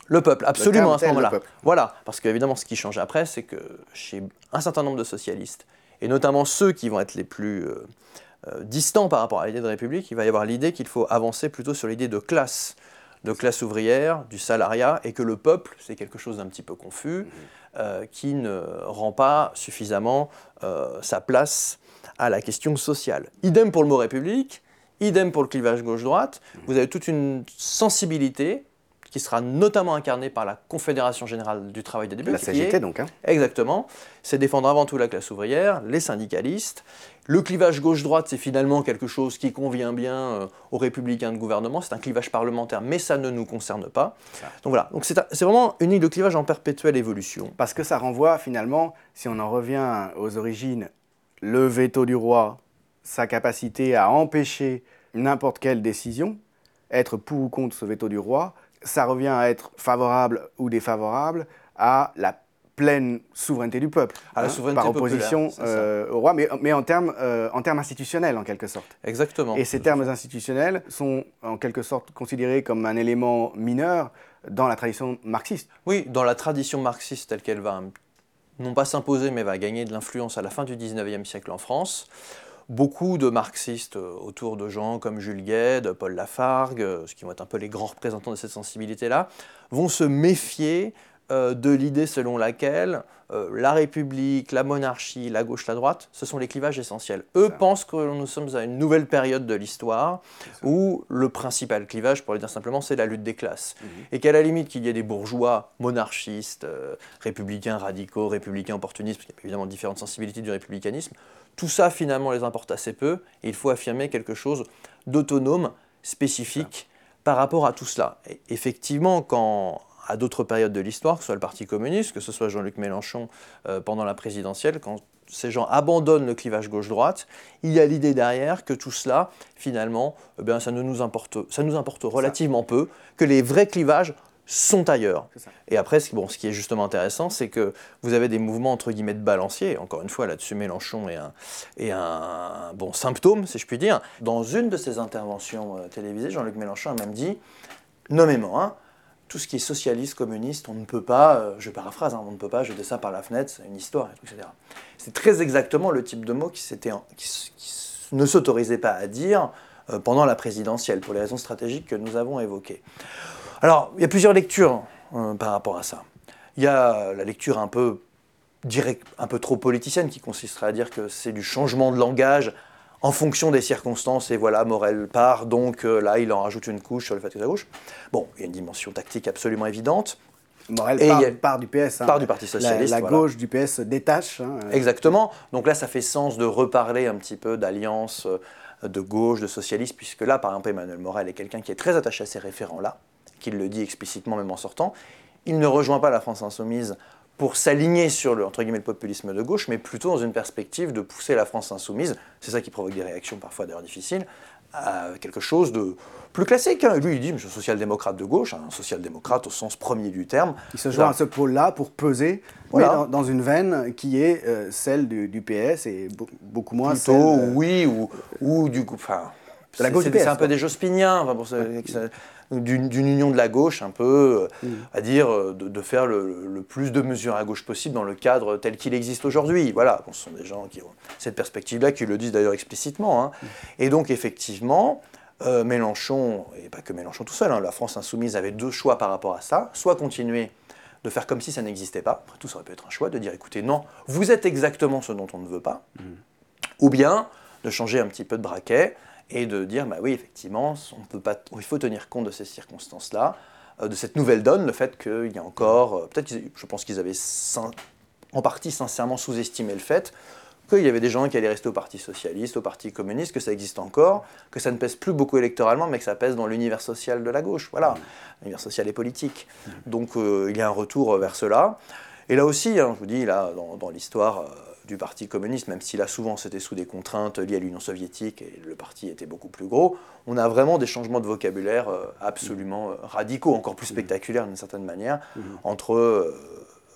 le peuple, absolument à ce moment-là. Voilà, parce qu'évidemment, ce qui change après, c'est que chez un certain nombre de socialistes, et notamment ceux qui vont être les plus euh, euh, distants par rapport à l'idée de république, il va y avoir l'idée qu'il faut avancer plutôt sur l'idée de classe, de classe ouvrière, du salariat, et que le peuple, c'est quelque chose d'un petit peu confus, mhm. euh, qui ne rend pas suffisamment sa place à la question sociale. Idem pour le mot république, Idem pour le clivage gauche-droite. Vous avez toute une sensibilité qui sera notamment incarnée par la Confédération Générale du Travail des débuts. La CGT donc. Hein. Exactement. C'est défendre avant tout la classe ouvrière, les syndicalistes. Le clivage gauche-droite, c'est finalement quelque chose qui convient bien euh, aux républicains de gouvernement. C'est un clivage parlementaire, mais ça ne nous concerne pas. Donc voilà. Donc c'est vraiment une ligne de clivage en perpétuelle évolution. Parce que ça renvoie finalement, si on en revient aux origines, le veto du roi, sa capacité à empêcher n'importe quelle décision, être pour ou contre ce veto du roi, ça revient à être favorable ou défavorable à la pleine souveraineté du peuple, à la hein, souveraineté par opposition euh, au roi, mais, mais en, termes, euh, en termes institutionnels en quelque sorte. Exactement. Et ces termes institutionnels sont en quelque sorte considérés comme un élément mineur dans la tradition marxiste. Oui, dans la tradition marxiste telle qu'elle va non pas s'imposer, mais va gagner de l'influence à la fin du 19e siècle en France beaucoup de marxistes euh, autour de gens comme Jules Gued, Paul Lafargue, euh, ce qui vont être un peu les grands représentants de cette sensibilité-là, vont se méfier euh, de l'idée selon laquelle la République, la monarchie, la gauche, la droite, ce sont les clivages essentiels. Eux pensent que nous sommes à une nouvelle période de l'histoire où le principal clivage, pour le dire simplement, c'est la lutte des classes. Mhm. Et qu'à la limite qu'il y ait des bourgeois monarchistes, républicains radicaux, républicains opportunistes, parce qu'il y a évidemment différentes sensibilités du républicanisme, tout ça, finalement, les importe assez peu, et il faut affirmer quelque chose d'autonome, spécifique, par rapport à tout cela. effectivement, quand à d'autres périodes de l'histoire, que ce soit le Parti communiste, que ce soit Jean-Luc Mélenchon euh, pendant la présidentielle, quand ces gens abandonnent le clivage gauche-droite, il y a l'idée derrière que tout cela, finalement, eh bien, ça, ne nous importe, ça nous importe relativement peu, que les vrais clivages sont ailleurs. Et après, ce, bon, ce qui est justement intéressant, c'est que vous avez des mouvements entre guillemets de balancier. Encore une fois, là-dessus, Mélenchon est un, est un bon symptôme, si je puis dire. Dans une de ses interventions euh, télévisées, Jean-Luc Mélenchon a même dit, nommément, hein, tout ce qui est socialiste, communiste, on ne peut pas, euh, je paraphrase, hein, on ne peut pas jeter ça par la fenêtre, c'est une histoire, etc. C'est très exactement le type de mot qui, qui, ne s'autorisait pas à dire euh, pendant la présidentielle, pour les raisons stratégiques que nous avons évoquées. Alors, il y a plusieurs lectures euh, par rapport à ça. Il y a la lecture un peu, direct, un peu trop politicienne qui consisterait à dire que c'est du changement de langage en fonction des circonstances, et voilà, Morel part, donc euh, là, il en rajoute une couche sur le fait que à gauche. Bon, il y a une dimension tactique absolument évidente. Morel part, du PS. Hein. Part du Parti Socialiste. La, gauche du PS se détache. Hein. Exactement. Donc là, ça fait sens de reparler un petit peu d'alliance euh, de gauche, de socialiste, puisque là, par exemple, Emmanuel Morel est quelqu'un qui est très attaché à ces référents-là qu'il le dit explicitement même en sortant, il ne rejoint pas la France insoumise pour s'aligner sur le, entre guillemets, le populisme de gauche, mais plutôt dans une perspective de pousser la France insoumise, c'est ça qui provoque des réactions parfois d'ailleurs difficiles, à quelque chose de plus classique. Hein. Lui, il dit, je suis social-démocrate de gauche, un social-démocrate au sens premier du terme. Il se joint à ce pôle-là pour peser dans, une veine qui est euh, celle du, PS et beaucoup moins Plutôt, celle... oui, ou, ou du coup... Enfin, c'est un peu des Jospiniens, enfin, pour d'une union de la gauche un peu, euh, mm. à dire euh, de, faire le, plus de mesures à gauche possible dans le cadre tel qu'il existe aujourd'hui. Voilà, ce sont des gens qui ont cette perspective-là, qui le disent d'ailleurs explicitement. Hein. Mm. Et donc effectivement, euh, Mélenchon, et pas que Mélenchon tout seul, hein, la France insoumise avait deux choix par rapport à ça, soit continuer de faire comme si ça n'existait pas, après tout ça aurait pu être un choix, de dire écoutez, non, vous êtes exactement ce dont on ne veut pas, mm. ou bien de changer un petit peu de braquet, et de dire, bah oui, effectivement, on peut pas, il faut tenir compte de ces circonstances-là, euh, de cette nouvelle donne, le fait qu'il y a encore, euh, peut-être, je pense qu'ils avaient en partie sincèrement sous-estimé le fait qu'il y avait des gens qui allaient rester au Parti socialiste, au Parti communiste, que ça existe encore, que ça ne pèse plus beaucoup électoralement, mais que ça pèse dans l'univers social de la gauche, voilà, mmh. l'univers social et politique. Mmh. Donc euh, il y a un retour vers cela. Et là aussi, hein, je vous dis, là, dans, l'histoire du Parti communiste, même si là souvent c'était sous des contraintes liées à l'Union soviétique et le parti était beaucoup plus gros, on a vraiment des changements de vocabulaire euh, absolument euh, radicaux, encore plus spectaculaires d'une certaine manière, mmh. entre euh,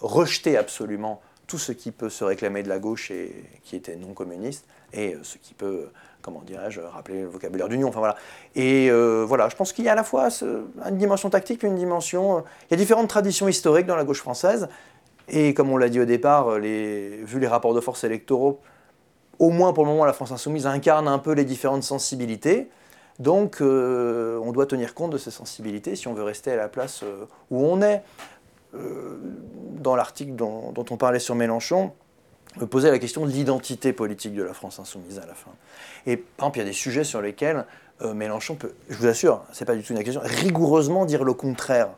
rejeter absolument tout ce qui peut se réclamer de la gauche et qui était non communiste, et ce qui peut, comment dirais-je, rappeler le vocabulaire d'union. Enfin voilà. Et voilà, je pense qu'il y a à la fois une dimension tactique, une dimension. il y a différentes traditions historiques dans la gauche française. Et comme on l'a dit au départ, les, vu les rapports de force électoraux, au moins pour le moment, la France insoumise incarne un peu les différentes sensibilités. Donc, euh, on doit tenir compte de ces sensibilités si on veut rester à la place euh, où on est. Euh, dans l'article dont, on parlait sur Mélenchon, me posais la question de l'identité politique de la France insoumise à la fin. Et par exemple, il y a des sujets sur lesquels euh, Mélenchon peut, je vous assure, c'est pas du tout une question, rigoureusement dire le contraire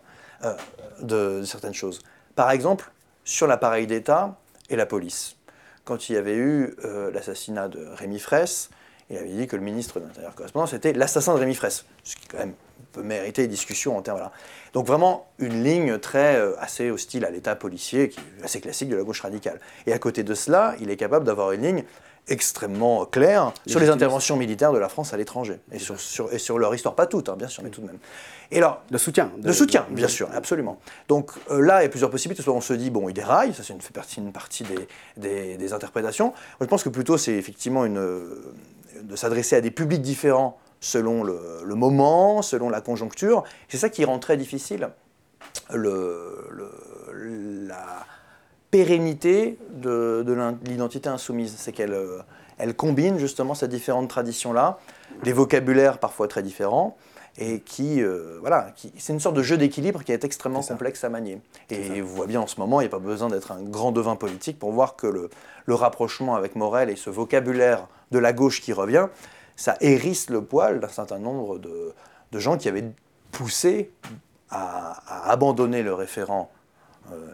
euh, de, certaines choses. Par exemple, sur l'appareil d'État et la police. Quand il y avait eu euh, l'assassinat de Rémi Fraisse, il avait dit que le ministre de l'Intérieur correspondant, c'était l'assassin de Rémi Fraisse, ce qui quand même peut mériter discussion en termes là. Donc vraiment une ligne très assez hostile à l'État policier, qui est assez classique de la gauche radicale. Et à côté de cela, il est capable d'avoir une ligne extrêmement clair sur les interventions militaires de la France à l'étranger et sur, et sur, leur histoire, pas toutes, hein, bien sûr, mais tout de même. Et alors, de soutien. De, soutien, bien sûr, absolument. Donc euh, là, il y a plusieurs possibilités. Soit on se dit, bon, il déraille, ça c'est une, fait partie, une partie des, des, interprétations. Moi, je pense que plutôt c'est effectivement une, de s'adresser à des publics différents selon le, le moment, selon la conjoncture. C'est ça qui rend très difficile le, la pérennité de, l'identité insoumise. C'est qu'elle euh, elle combine justement ces différentes traditions-là, des vocabulaires parfois très différents, et qui, euh, voilà, c'est une sorte de jeu d'équilibre qui est extrêmement complexe à manier. Et vous voyez bien en ce moment, il n'y a pas besoin d'être un grand devin politique pour voir que le, rapprochement avec Morel et ce vocabulaire de la gauche qui revient, ça hérisse le poil d'un certain nombre de, gens qui avaient poussé à abandonner le référent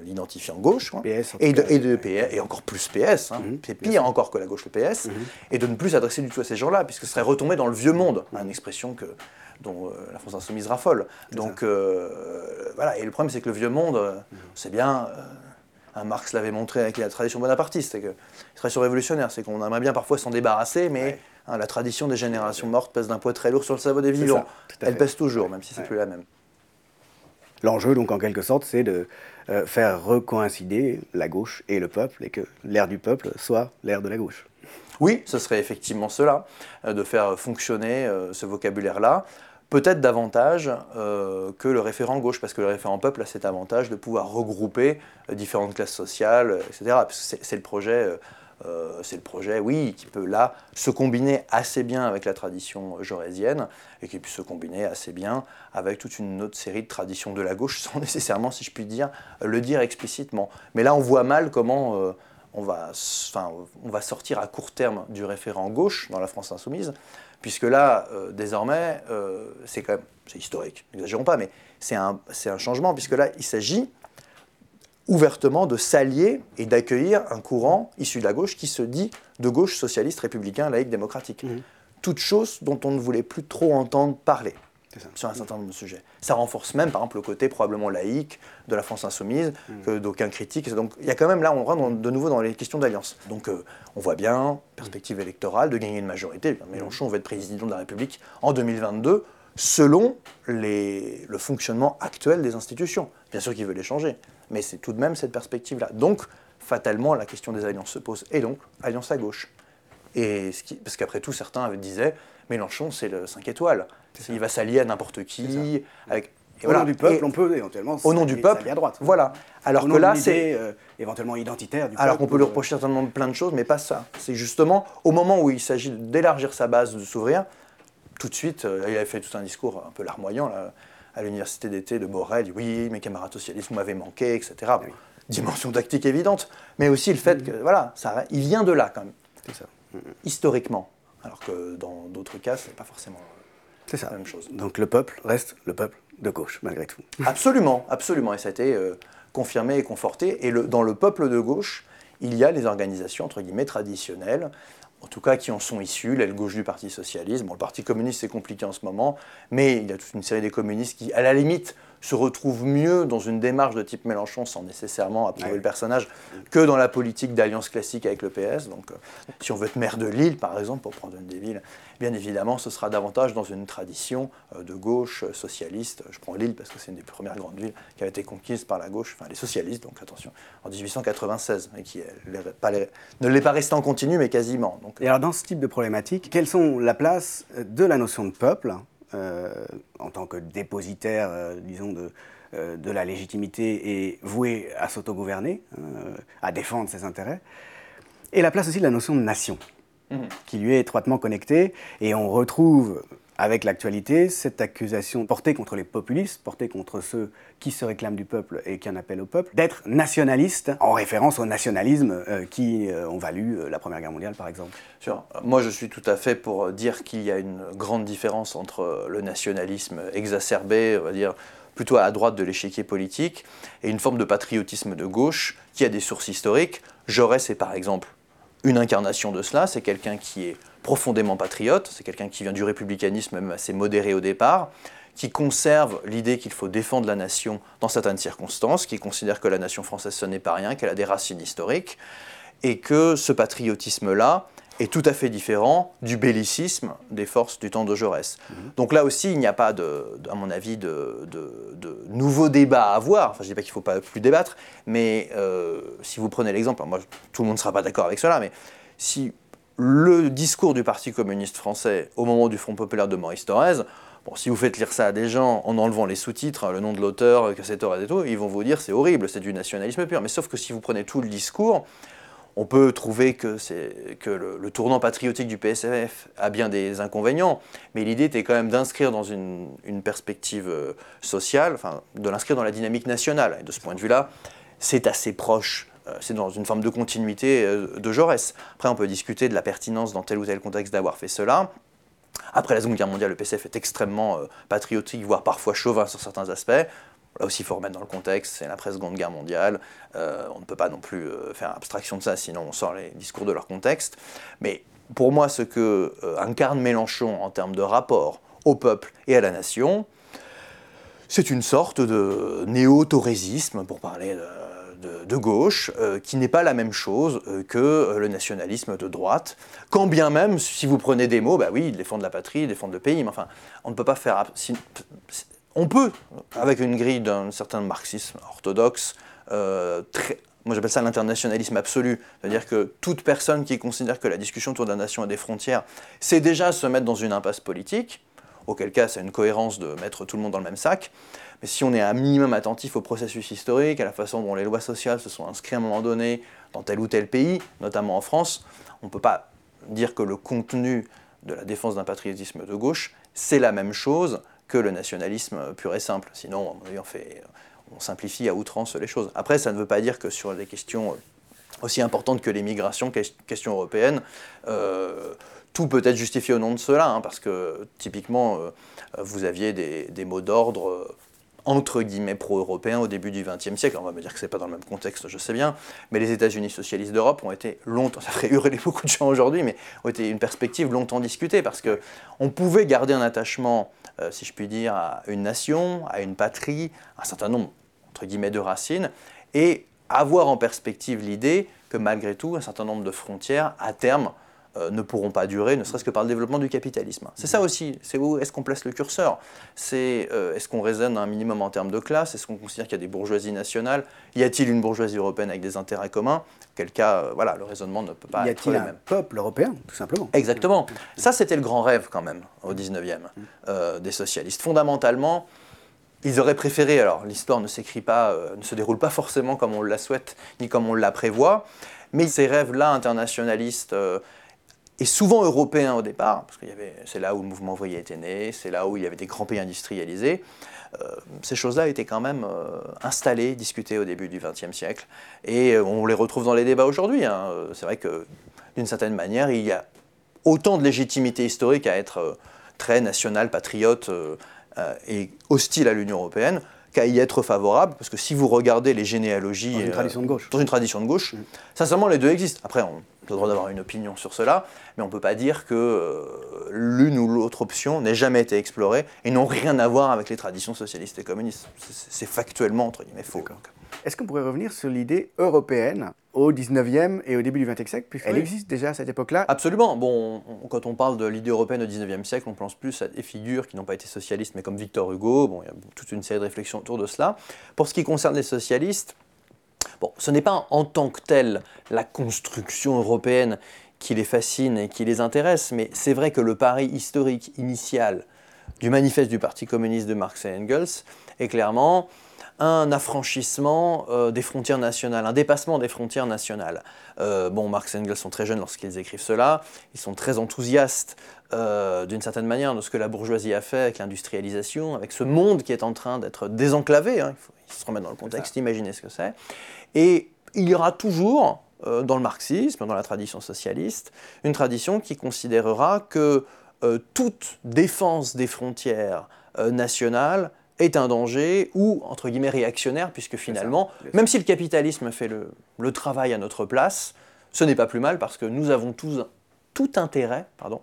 l'identifiant gauche, et, de, et, PS, et encore plus PS, hein. mhm, c'est pire encore que la gauche le PS, mhm. et de ne plus s'adresser du tout à ces gens-là, puisque ce serait retomber dans le vieux monde, hein, une expression que, dont euh, la France insoumise raffole. Donc euh, voilà, et le problème c'est que le vieux monde, c'est bien, un Marx l'avait montré avec la tradition bonapartiste, c'est que tradition révolutionnaire, c'est qu'on aimerait bien parfois s'en débarrasser, mais hein, la tradition des générations mortes pèse d'un poids très lourd sur le cerveau des vivants. Elle pèse toujours, même si c'est plus la même. L'enjeu, donc, en quelque sorte, c'est de euh, faire recoïncider la gauche et le peuple, et que l'ère du peuple soit l'ère de la gauche. Oui, ce serait effectivement cela, euh, de faire fonctionner euh, ce vocabulaire-là. Peut-être davantage que le référent gauche, parce que le référent peuple a cet avantage de pouvoir regrouper différentes classes sociales, etc. C'est le projet euh, c'est le projet, oui, qui peut là se combiner assez bien avec la tradition jaurésienne et qui peut se combiner assez bien avec toute une autre série de traditions de la gauche sans nécessairement, si je puis dire, le dire explicitement. Mais là, on voit mal comment euh, on, va, on va sortir à court terme du référent gauche dans la France insoumise, puisque là, euh, désormais, c'est quand même, c'est historique, n'exagérons pas, mais c'est un, un changement, puisque là, il s'agit ouvertement de s'allier et d'accueillir un courant issu de la gauche qui se dit de gauche socialiste, républicain, laïque, démocratique. Mmh. Toute chose dont on ne voulait plus trop entendre parler sur un certain nombre de sujets. Ça renforce même, par exemple, le côté probablement laïque de la France insoumise, mmh. que d'aucuns critiquent. Donc il y a quand même là, on rentre de nouveau dans les questions d'alliance. Donc euh, on voit bien, perspective électorale, de gagner une majorité. Mélenchon va être président de la République en 2022 selon les, le fonctionnement actuel des institutions. Bien sûr qu'il veut les changer, mais c'est tout de même cette perspective-là. Donc, fatalement, la question des alliances se pose. Et donc, alliance à gauche. Et ce qui, parce qu'après tout, certains disaient Mélenchon, c'est le 5 étoiles. Il va s'allier à n'importe qui. Avec, au nom du peuple, on peut éventuellement au nom du peuple, à droite. Voilà. Alors que là, c'est euh, éventuellement identitaire. Du alors qu'on peut lui reprocher certainement plein de choses, mais pas ça. C'est justement au moment où il s'agit d'élargir sa base, de s'ouvrir, tout de suite, euh, il avait fait tout un discours un peu larmoyant là, à l'université d'été de Morel, dit oui, mes camarades socialistes m'avaient manqué, etc. Dimension tactique évidente, mais aussi le fait que, voilà, ça, il vient de là quand même. C'est ça. Historiquement. Alors que dans d'autres cas, c'est pas forcément ça. la même chose. Donc le peuple reste le peuple de gauche, malgré tout. Absolument, absolument. Et ça a été euh, confirmé et conforté. Et le, dans le peuple de gauche, il y a les organisations, entre guillemets, traditionnelles, en tout cas qui en sont issus, l'aile gauche du Parti socialiste. Bon, le Parti communiste, c'est compliqué en ce moment, mais il y a toute une série des communistes qui, à la limite, se retrouve mieux dans une démarche de type Mélenchon sans nécessairement approuver le personnage que dans la politique d'alliance classique avec le PS. Donc, euh, si on veut être maire de Lille, par exemple, pour prendre une des villes, bien évidemment, ce sera davantage dans une tradition euh, de gauche euh, socialiste. Je prends Lille parce que c'est une des premières grandes villes qui a été conquise par la gauche, enfin les socialistes, donc attention, en 1896, et qui ne l'est pas resté en continu, mais quasiment. Donc, et alors, dans ce type de problématique, quelles sont la place de la notion de peuple en tant que dépositaire, euh, disons, de, euh, de, la légitimité et voué à s'autogouverner, à défendre ses intérêts. Et la place aussi de la notion de nation, mmh. qui lui est étroitement connectée. Et on retrouve avec l'actualité, cette accusation portée contre les populistes, portée contre ceux qui se réclament du peuple et qui en appellent au peuple, d'être nationaliste, en référence au nationalisme euh, qui euh, ont valu euh, la Première Guerre mondiale, par exemple. Moi, je suis tout à fait pour dire qu'il y a une grande différence entre le nationalisme exacerbé, on va dire, plutôt à droite de l'échiquier politique, et une forme de patriotisme de gauche qui a des sources historiques. Jaurès est par exemple une incarnation de cela, c'est quelqu'un qui est profondément patriote, c'est quelqu'un qui vient du républicanisme même assez modéré au départ, qui conserve l'idée qu'il faut défendre la nation dans certaines circonstances, qui considère que la nation française ce n'est pas rien, qu'elle a des racines historiques, et que ce patriotisme-là est tout à fait différent du bellicisme des forces du temps de Jaurès. Mhm. Donc là aussi, il n'y a pas, de, à mon avis, de, de, nouveaux débats à avoir. Enfin, je ne dis pas qu'il ne faut pas plus débattre, mais euh, si vous prenez l'exemple, moi, tout le monde ne sera pas d'accord avec cela, mais si le discours du Parti communiste français au moment du Front populaire de Maurice Thorez, bon, si vous faites lire ça à des gens en enlevant les sous-titres, le nom de l'auteur, que c'est Thorez et tout, ils vont vous dire c'est horrible, c'est du nationalisme pur. Mais sauf que si vous prenez tout le discours, on peut trouver que, le, tournant patriotique du PSF a bien des inconvénients, mais l'idée était quand même d'inscrire dans une, perspective euh, sociale, enfin, de l'inscrire dans la dynamique nationale. Et de ce point de vue-là, c'est assez proche euh, c'est dans une forme de continuité euh, de Jaurès. Après, on peut discuter de la pertinence dans tel ou tel contexte d'avoir fait cela. Après la Seconde Guerre mondiale, le PCF est extrêmement euh, patriotique, voire parfois chauvin sur certains aspects. Là aussi, il faut remettre dans le contexte, c'est l'après-seconde guerre mondiale. on ne peut pas non plus faire abstraction de ça, sinon on sort les discours de leur contexte. Mais pour moi, ce que incarne Mélenchon en termes de rapport au peuple et à la nation, c'est une sorte de néo-torésisme, pour parler de, de, gauche, euh, qui n'est pas la même chose euh, que euh, le nationalisme de droite. Quand bien même, si vous prenez des mots, bah oui, ils défendent la patrie, ils défendent le pays, mais enfin, on ne peut pas faire... on peut, avec une grille d'un certain marxisme orthodoxe, moi j'appelle ça l'internationalisme absolu, c'est-à-dire que toute personne qui considère que la discussion autour de la nation a des frontières, c'est déjà se mettre dans une impasse politique, auquel cas c'est une cohérence de mettre tout le monde dans le même sac. Mais si on est un minimum attentif au processus historique, à la façon dont les lois sociales se sont inscrites à un moment donné dans tel ou tel pays, notamment en France, on ne peut pas dire que le contenu de la défense d'un patriotisme de gauche, c'est la même chose que le nationalisme pur et simple. Sinon, on, fait, on simplifie à outrance les choses. Après, ça ne veut pas dire que sur des questions aussi importantes que l'immigration, question européenne, euh, tout peut être justifié au nom de cela, hein, parce que typiquement, euh, vous aviez des, mots d'ordre entre guillemets pro-européens au début du XXe siècle. On va me dire que c'est pas dans le même contexte, je sais bien, mais les États-Unis socialistes d'Europe ont été longtemps, ça ferait hurler beaucoup de gens aujourd'hui, mais ont été une perspective longtemps discutée parce que on pouvait garder un attachement, euh, si je puis dire, à une nation, à une patrie, un certain nombre entre guillemets de racines, et avoir en perspective l'idée que malgré tout, un certain nombre de frontières, à terme, euh, ne pourront pas durer, ne serait-ce que par le développement du capitalisme. C'est ça aussi, c'est où est-ce qu'on place le curseur C'est euh, est-ce qu'on raisonne un minimum en termes de classe? Est-ce qu'on considère qu'il y a des bourgeoisies nationales? Y a-t-il une bourgeoisie européenne avec des intérêts communs? Quel cas, euh, voilà, le raisonnement ne peut pas être le même. Y a-t-il un peuple européen, tout simplement? Exactement. Ça, c'était le grand rêve quand même au 19e des socialistes. Fondamentalement, ils auraient préféré, alors l'histoire ne s'écrit pas, ne se déroule pas forcément comme on la souhaite, ni comme on la prévoit, mais ces rêves-là internationalistes et souvent européens au départ, parce que c'est là où le mouvement ouvrier était né, c'est là où il y avait des grands pays industrialisés. Euh, ces choses-là étaient quand même euh, installées, discutées au début du XXe siècle, et euh, on les retrouve dans les débats aujourd'hui. Hein. C'est vrai que d'une certaine manière, il y a autant de légitimité historique à être très national, patriote et hostile à l'Union européenne qu'à y être favorable, parce que si vous regardez les généalogies... Dans une tradition de gauche. Dans une tradition de gauche, mmh. sincèrement, les deux existent. Après, on, le droit d'avoir une opinion sur cela, mais on ne peut pas dire que euh, l'une ou l'autre option n'ait jamais été explorée et n'ont rien à voir avec les traditions socialistes et communistes. C'est factuellement, entre guillemets, faux. Est-ce qu'on pourrait revenir sur l'idée européenne au 19e et au début du 20e siècle, puisqu'elle existe déjà à cette époque-là? Absolument. Bon, quand on parle de l'idée européenne au 19e siècle, on pense plus à des figures qui n'ont pas été socialistes, mais comme Victor Hugo. Bon, il y a toute une série de réflexions autour de cela. Pour ce qui concerne les socialistes, Bon, ce n'est pas en tant que tel la construction européenne qui les fascine et qui les intéresse, mais c'est vrai que le pari historique initial du manifeste du Parti communiste de Marx et Engels est clairement un affranchissement euh, des frontières nationales, un dépassement des frontières nationales. Euh, bon, Marx et Engels sont très jeunes lorsqu'ils écrivent cela, ils sont très enthousiastes euh, d'une certaine manière de ce que la bourgeoisie a fait avec l'industrialisation, avec ce monde qui est en train d'être désenclavé, hein. il faut se remettre dans le contexte, imaginer ce que c'est. Et il y aura toujours, dans le marxisme, dans la tradition socialiste, une tradition qui considérera que toute défense des frontières nationales est un danger ou, entre guillemets, réactionnaire, puisque finalement, même si le capitalisme fait le, travail à notre place, ce n'est pas plus mal parce que nous avons tous, tout intérêt pardon,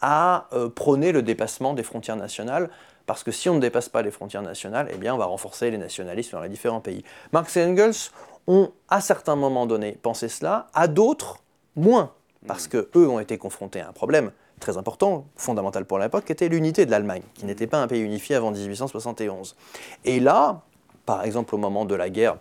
à euh, prôner le dépassement des frontières nationales, parce que si on ne dépasse pas les frontières nationales, eh bien, on va renforcer les nationalistes dans les différents pays. Marx et Engels ont, à certains moments donnés, pensé cela, à d'autres, moins, parce hmm. qu'eux ont été confrontés à un problème très important, fondamental pour l'époque, était l'unité de l'Allemagne, qui n'était pas un pays unifié avant 1871. Et là, par exemple au moment de la guerre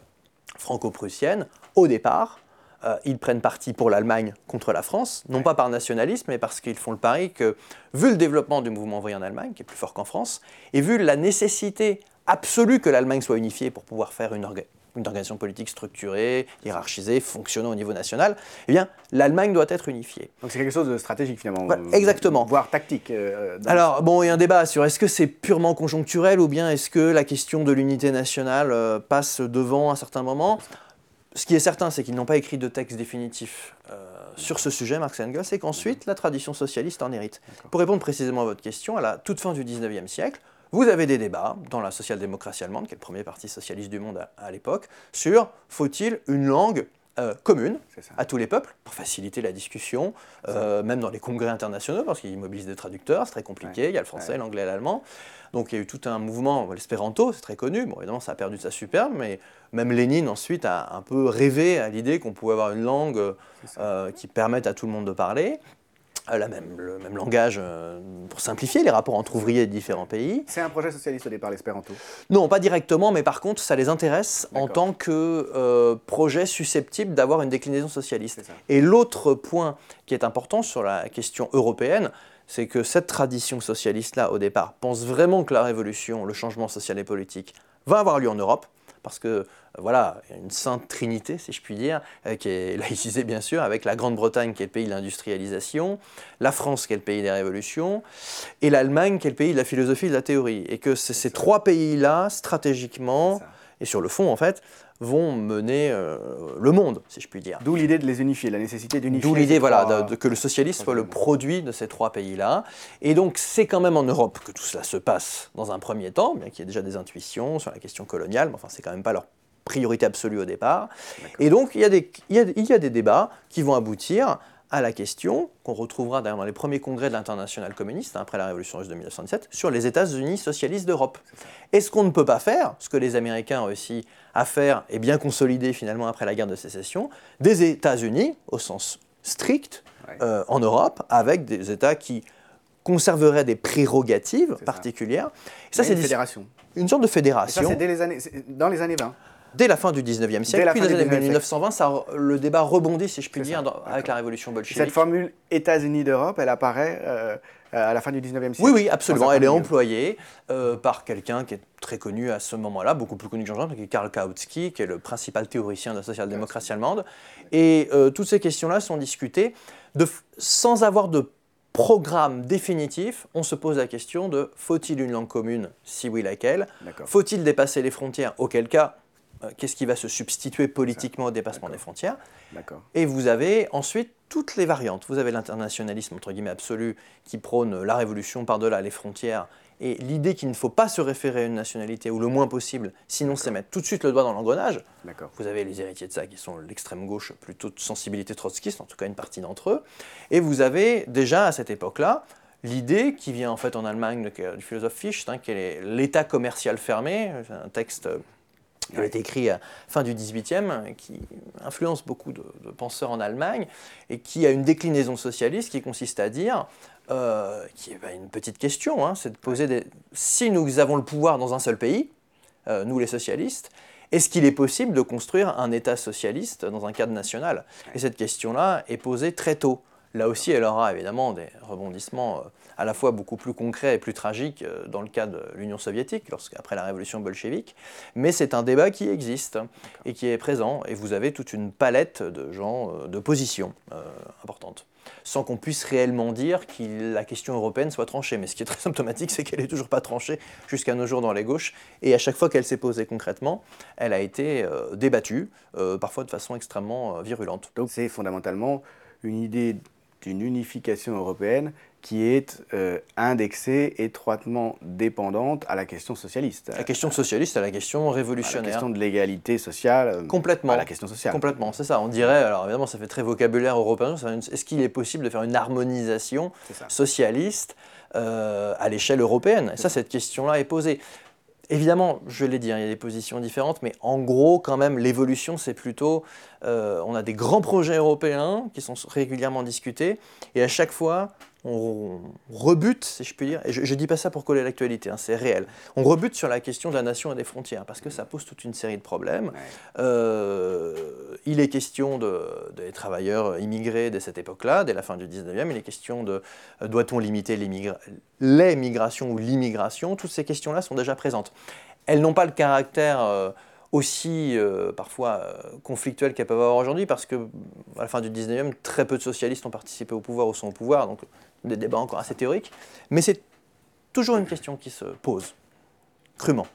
franco-prussienne, au départ, euh, ils prennent parti pour l'Allemagne contre la France, non pas par nationalisme, mais parce qu'ils font le pari que, vu le développement du mouvement ouvrier en Allemagne, qui est plus fort qu'en France, et vu la nécessité absolue que l'Allemagne soit unifiée pour pouvoir faire une, une organisation politique structurée, hiérarchisée, fonctionnant au niveau national, eh bien, l'Allemagne doit être unifiée. Donc c'est quelque chose de stratégique finalement. exactement. Voire tactique. Euh, Alors, bon, il y a un débat sur est-ce que c'est purement conjoncturel ou bien est-ce que la question de l'unité nationale euh, passe devant à certains moments. Ce qui est certain, c'est qu'ils n'ont pas écrit de texte définitif euh, sur ce sujet, Marx et Engels, et qu'ensuite la tradition socialiste en hérite. Pour répondre précisément à votre question, à la toute fin du 19e siècle, vous avez des débats dans la social-démocratie allemande, qui est le premier parti socialiste du monde à, l'époque, sur faut-il une langue euh, commune à tous les peuples pour faciliter la discussion, euh, même dans les congrès internationaux, parce qu'ils mobilisent des traducteurs, c'est très compliqué, il y a le français, l'anglais, l'allemand. Donc il y a eu tout un mouvement, l'espéranto, c'est très connu, bon évidemment ça a perdu de sa superbe, mais même Lénine ensuite a un peu rêvé à l'idée qu'on pouvait avoir une langue euh, qui permette à tout le monde de parler. Euh, même, le même langage euh, pour simplifier les rapports entre ouvriers de différents pays. C'est un projet socialiste au départ, l'espéranto Non, pas directement, mais par contre, ça les intéresse en tant que euh, projet susceptible d'avoir une déclinaison socialiste. Et l'autre point qui est important sur la question européenne, c'est que cette tradition socialiste-là, au départ, pense vraiment que la révolution, le changement social et politique, va avoir lieu en Europe parce que voilà, une sainte trinité, si je puis dire, euh, qui est laïcisée bien sûr, avec la Grande-Bretagne qui est le pays de l'industrialisation, la France qui est le pays des révolutions, et l'Allemagne qui est le pays de la philosophie et de la théorie. Et que ces trois pays-là, stratégiquement, et sur le fond en fait, vont mener euh, le monde, si je puis dire. D'où l'idée de les unifier, la nécessité d'unifier. D'où l'idée, voilà, de, que le socialisme soit le produit de ces trois pays-là. Et donc, c'est quand même en Europe que tout cela se passe dans un premier temps, bien qu'il y ait déjà des intuitions sur la question coloniale, mais enfin, c'est quand même pas leur priorité absolue au départ. Et donc, il y, a des, il, y a, il y a des débats qui vont aboutir à la question, qu'on retrouvera d'ailleurs dans les premiers congrès de l'international communiste, hein, après la révolution russe de 1917, sur les États-Unis socialistes d'Europe. Est-ce qu'on ne peut pas faire, ce que les Américains ont réussi à faire et bien consolider finalement après la guerre de sécession, des États-Unis, au sens strict, euh, en Europe, avec des États qui conserveraient des prérogatives particulières? ça, c'est une fédération. Une sorte de fédération. ça, c'est les années, dans les années 20 dès la fin du 19e siècle, puis dans les années 1920, ça, le débat rebondit, si je puis dire, avec la révolution bolchevique. Cette formule États-Unis d'Europe, elle apparaît euh, à la fin du 19e siècle. Oui, oui, absolument. Elle est employée euh, par quelqu'un qui est très connu à ce moment-là, beaucoup plus connu que Jean-Jean, qui est Karl Kautsky, qui est le principal théoricien de la social-démocratie allemande. Et euh, toutes ces questions-là sont discutées. De, sans avoir de programme définitif, on se pose la question de faut-il une langue commune Si oui, laquelle? Faut-il dépasser les frontières? Auquel cas, euh, qu'est-ce qui va se substituer politiquement au dépassement des frontières. Et vous avez ensuite toutes les variantes. Vous avez l'internationalisme, entre guillemets, absolu, qui prône la révolution par-delà les frontières, et l'idée qu'il ne faut pas se référer à une nationalité, ou le moins possible, sinon c'est mettre tout de suite le doigt dans l'engrenage. Vous avez les héritiers de ça, qui sont l'extrême gauche, plutôt de sensibilité trotskiste, en tout cas une partie d'entre eux. Et vous avez déjà, à cette époque-là, l'idée qui vient en fait en Allemagne du philosophe Fichte, hein, qui est l'état commercial fermé, un texte qui a été écrit à fin du XVIIIe, qui influence beaucoup de, penseurs en Allemagne, et qui a une déclinaison socialiste qui consiste à dire, euh, qui est une petite question, hein, c'est de poser des... Si nous avons le pouvoir dans un seul pays, euh, nous les socialistes, est-ce qu'il est possible de construire un État socialiste dans un cadre national? Et cette question-là est posée très tôt. Là aussi, elle aura évidemment des rebondissements euh, à la fois beaucoup plus concret et plus tragique euh, dans le cas de l'Union soviétique, après la révolution bolchevique, mais c'est un débat qui existe et qui est présent, et vous avez toute une palette de gens, euh, de positions importantes sans qu'on puisse réellement dire que la question européenne soit tranchée. Mais ce qui est très symptomatique, c'est qu'elle n'est toujours pas tranchée jusqu'à nos jours dans les gauches. Et à chaque fois qu'elle s'est posée concrètement, elle a été euh, débattue, euh, parfois de façon extrêmement euh, virulente. Donc c'est fondamentalement une idée d'une unification européenne qui est euh, indexée, étroitement dépendante à la question socialiste. La question socialiste, à la question révolutionnaire. la question de l'égalité sociale. Euh, Complètement. À la question sociale. Complètement, c'est ça. On dirait, alors évidemment, ça fait très vocabulaire européen. Est-ce qu'il est possible de faire une harmonisation socialiste euh, à l'échelle européenne? Et ça, cette question-là est posée. Évidemment, je l'ai dit, hein, il y a des positions différentes, mais en gros, quand même, l'évolution, c'est plutôt, euh, on a des grands projets européens qui sont régulièrement discutés, et à chaque fois, on rebute, si je puis dire, et je ne dis pas ça pour coller l'actualité, hein, c'est réel, on rebute sur la question de la nation et des frontières, parce que ça pose toute une série de problèmes. Euh, il est question de, des travailleurs immigrés dès cette époque-là, dès la fin du 19e, il est question de doit-on limiter les migrations ou l'immigration, toutes ces questions-là sont déjà présentes. Elles n'ont pas le caractère... Euh, aussi euh, parfois conflictuelles qu'elles peuvent avoir aujourd'hui, parce que à la fin du 19e, très peu de socialistes ont participé au pouvoir ou sont au pouvoir, donc des débats encore assez théoriques, mais c'est toujours une question qui se pose, crûment.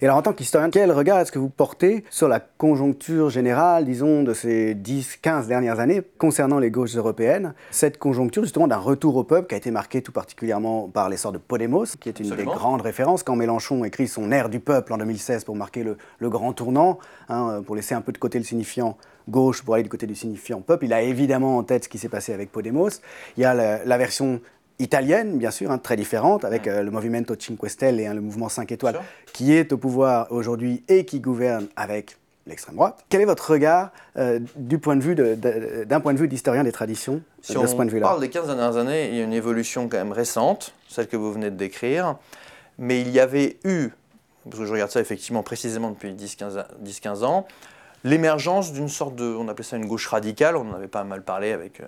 Et alors, en tant qu'historien, quel regard est-ce que vous portez sur la conjoncture générale, disons, de ces 10-15 dernières années concernant les gauches européennes? Cette conjoncture, justement, d'un retour au peuple qui a été marquée tout particulièrement par l'essor de Podemos, qui est une des grandes références quand Mélenchon écrit son Air du peuple en 2016 pour marquer le, grand tournant, hein, pour laisser un peu de côté le signifiant gauche pour aller du côté du signifiant peuple. Il a évidemment en tête ce qui s'est passé avec Podemos. Il y a la, version italienne, bien sûr, hein, très différente, avec euh, le Movimento Cinque Stelle et hein, le mouvement 5 étoiles, qui est au pouvoir aujourd'hui et qui gouverne avec l'extrême droite. Quel est votre regard euh, du point de vue d'un point de vue d'historien des traditions si de ce point de vue-là? on parle des 15 dernières années, il y a une évolution quand même récente, celle que vous venez de décrire, mais il y avait eu, parce que je regarde ça effectivement précisément depuis 10-15 ans, l'émergence d'une sorte de, on appelait ça une gauche radicale, on en avait pas mal parlé avec euh,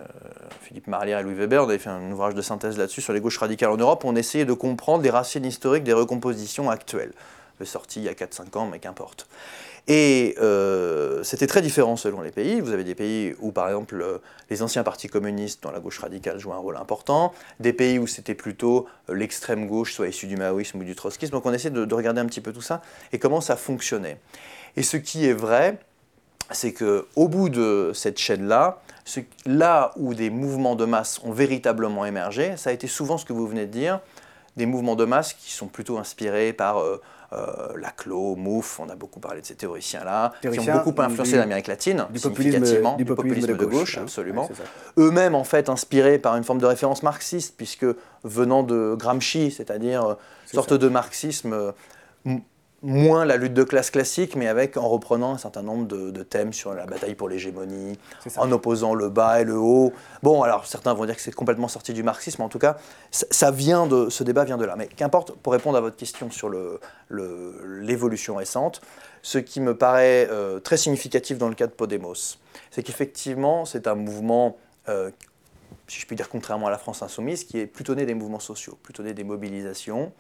Philippe Marlière et Louis Weber, on avait fait un ouvrage de synthèse là-dessus sur les gauches radicales en Europe, on essayait de comprendre les racines historiques des recompositions actuelles. C'est sorti il y a 4-5 ans, mais qu'importe. Et euh, c'était très différent selon les pays. Vous avez des pays où, par exemple, euh, les anciens partis communistes dans la gauche radicale jouaient un rôle important, des pays où c'était plutôt l'extrême gauche, soit issue du maoïsme ou du trotskisme. Donc on essaie de, de regarder un petit peu tout ça et comment ça fonctionnait. Et ce qui est vrai, c'est qu'au bout de cette chaîne-là, là où des mouvements de masse ont véritablement émergé, ça a été souvent ce que vous venez de dire, des mouvements de masse qui sont plutôt inspirés par euh, euh, Laclos, Mouffe, on a beaucoup parlé de ces théoriciens-là, qui ont beaucoup influencé l'Amérique latine, du significativement, du populisme, de, gauche, absolument. Eux-mêmes, en fait, inspirés par une forme de référence marxiste, puisque venant de Gramsci, c'est-à-dire une sorte de marxisme euh, moins la lutte de classe classique, mais avec en reprenant un certain nombre de, thèmes sur la bataille pour l'hégémonie, en opposant le bas et le haut. Bon, alors certains vont dire que c'est complètement sorti du marxisme, en tout cas, ça vient de, ce débat vient de là. Mais qu'importe, pour répondre à votre question sur l'évolution le, récente, ce qui me paraît euh, très significatif dans le cas de Podemos, c'est qu'effectivement, c'est un mouvement euh, si je puis dire contrairement à la France insoumise, qui est plutôt né des mouvements sociaux, plutôt né des mobilisations,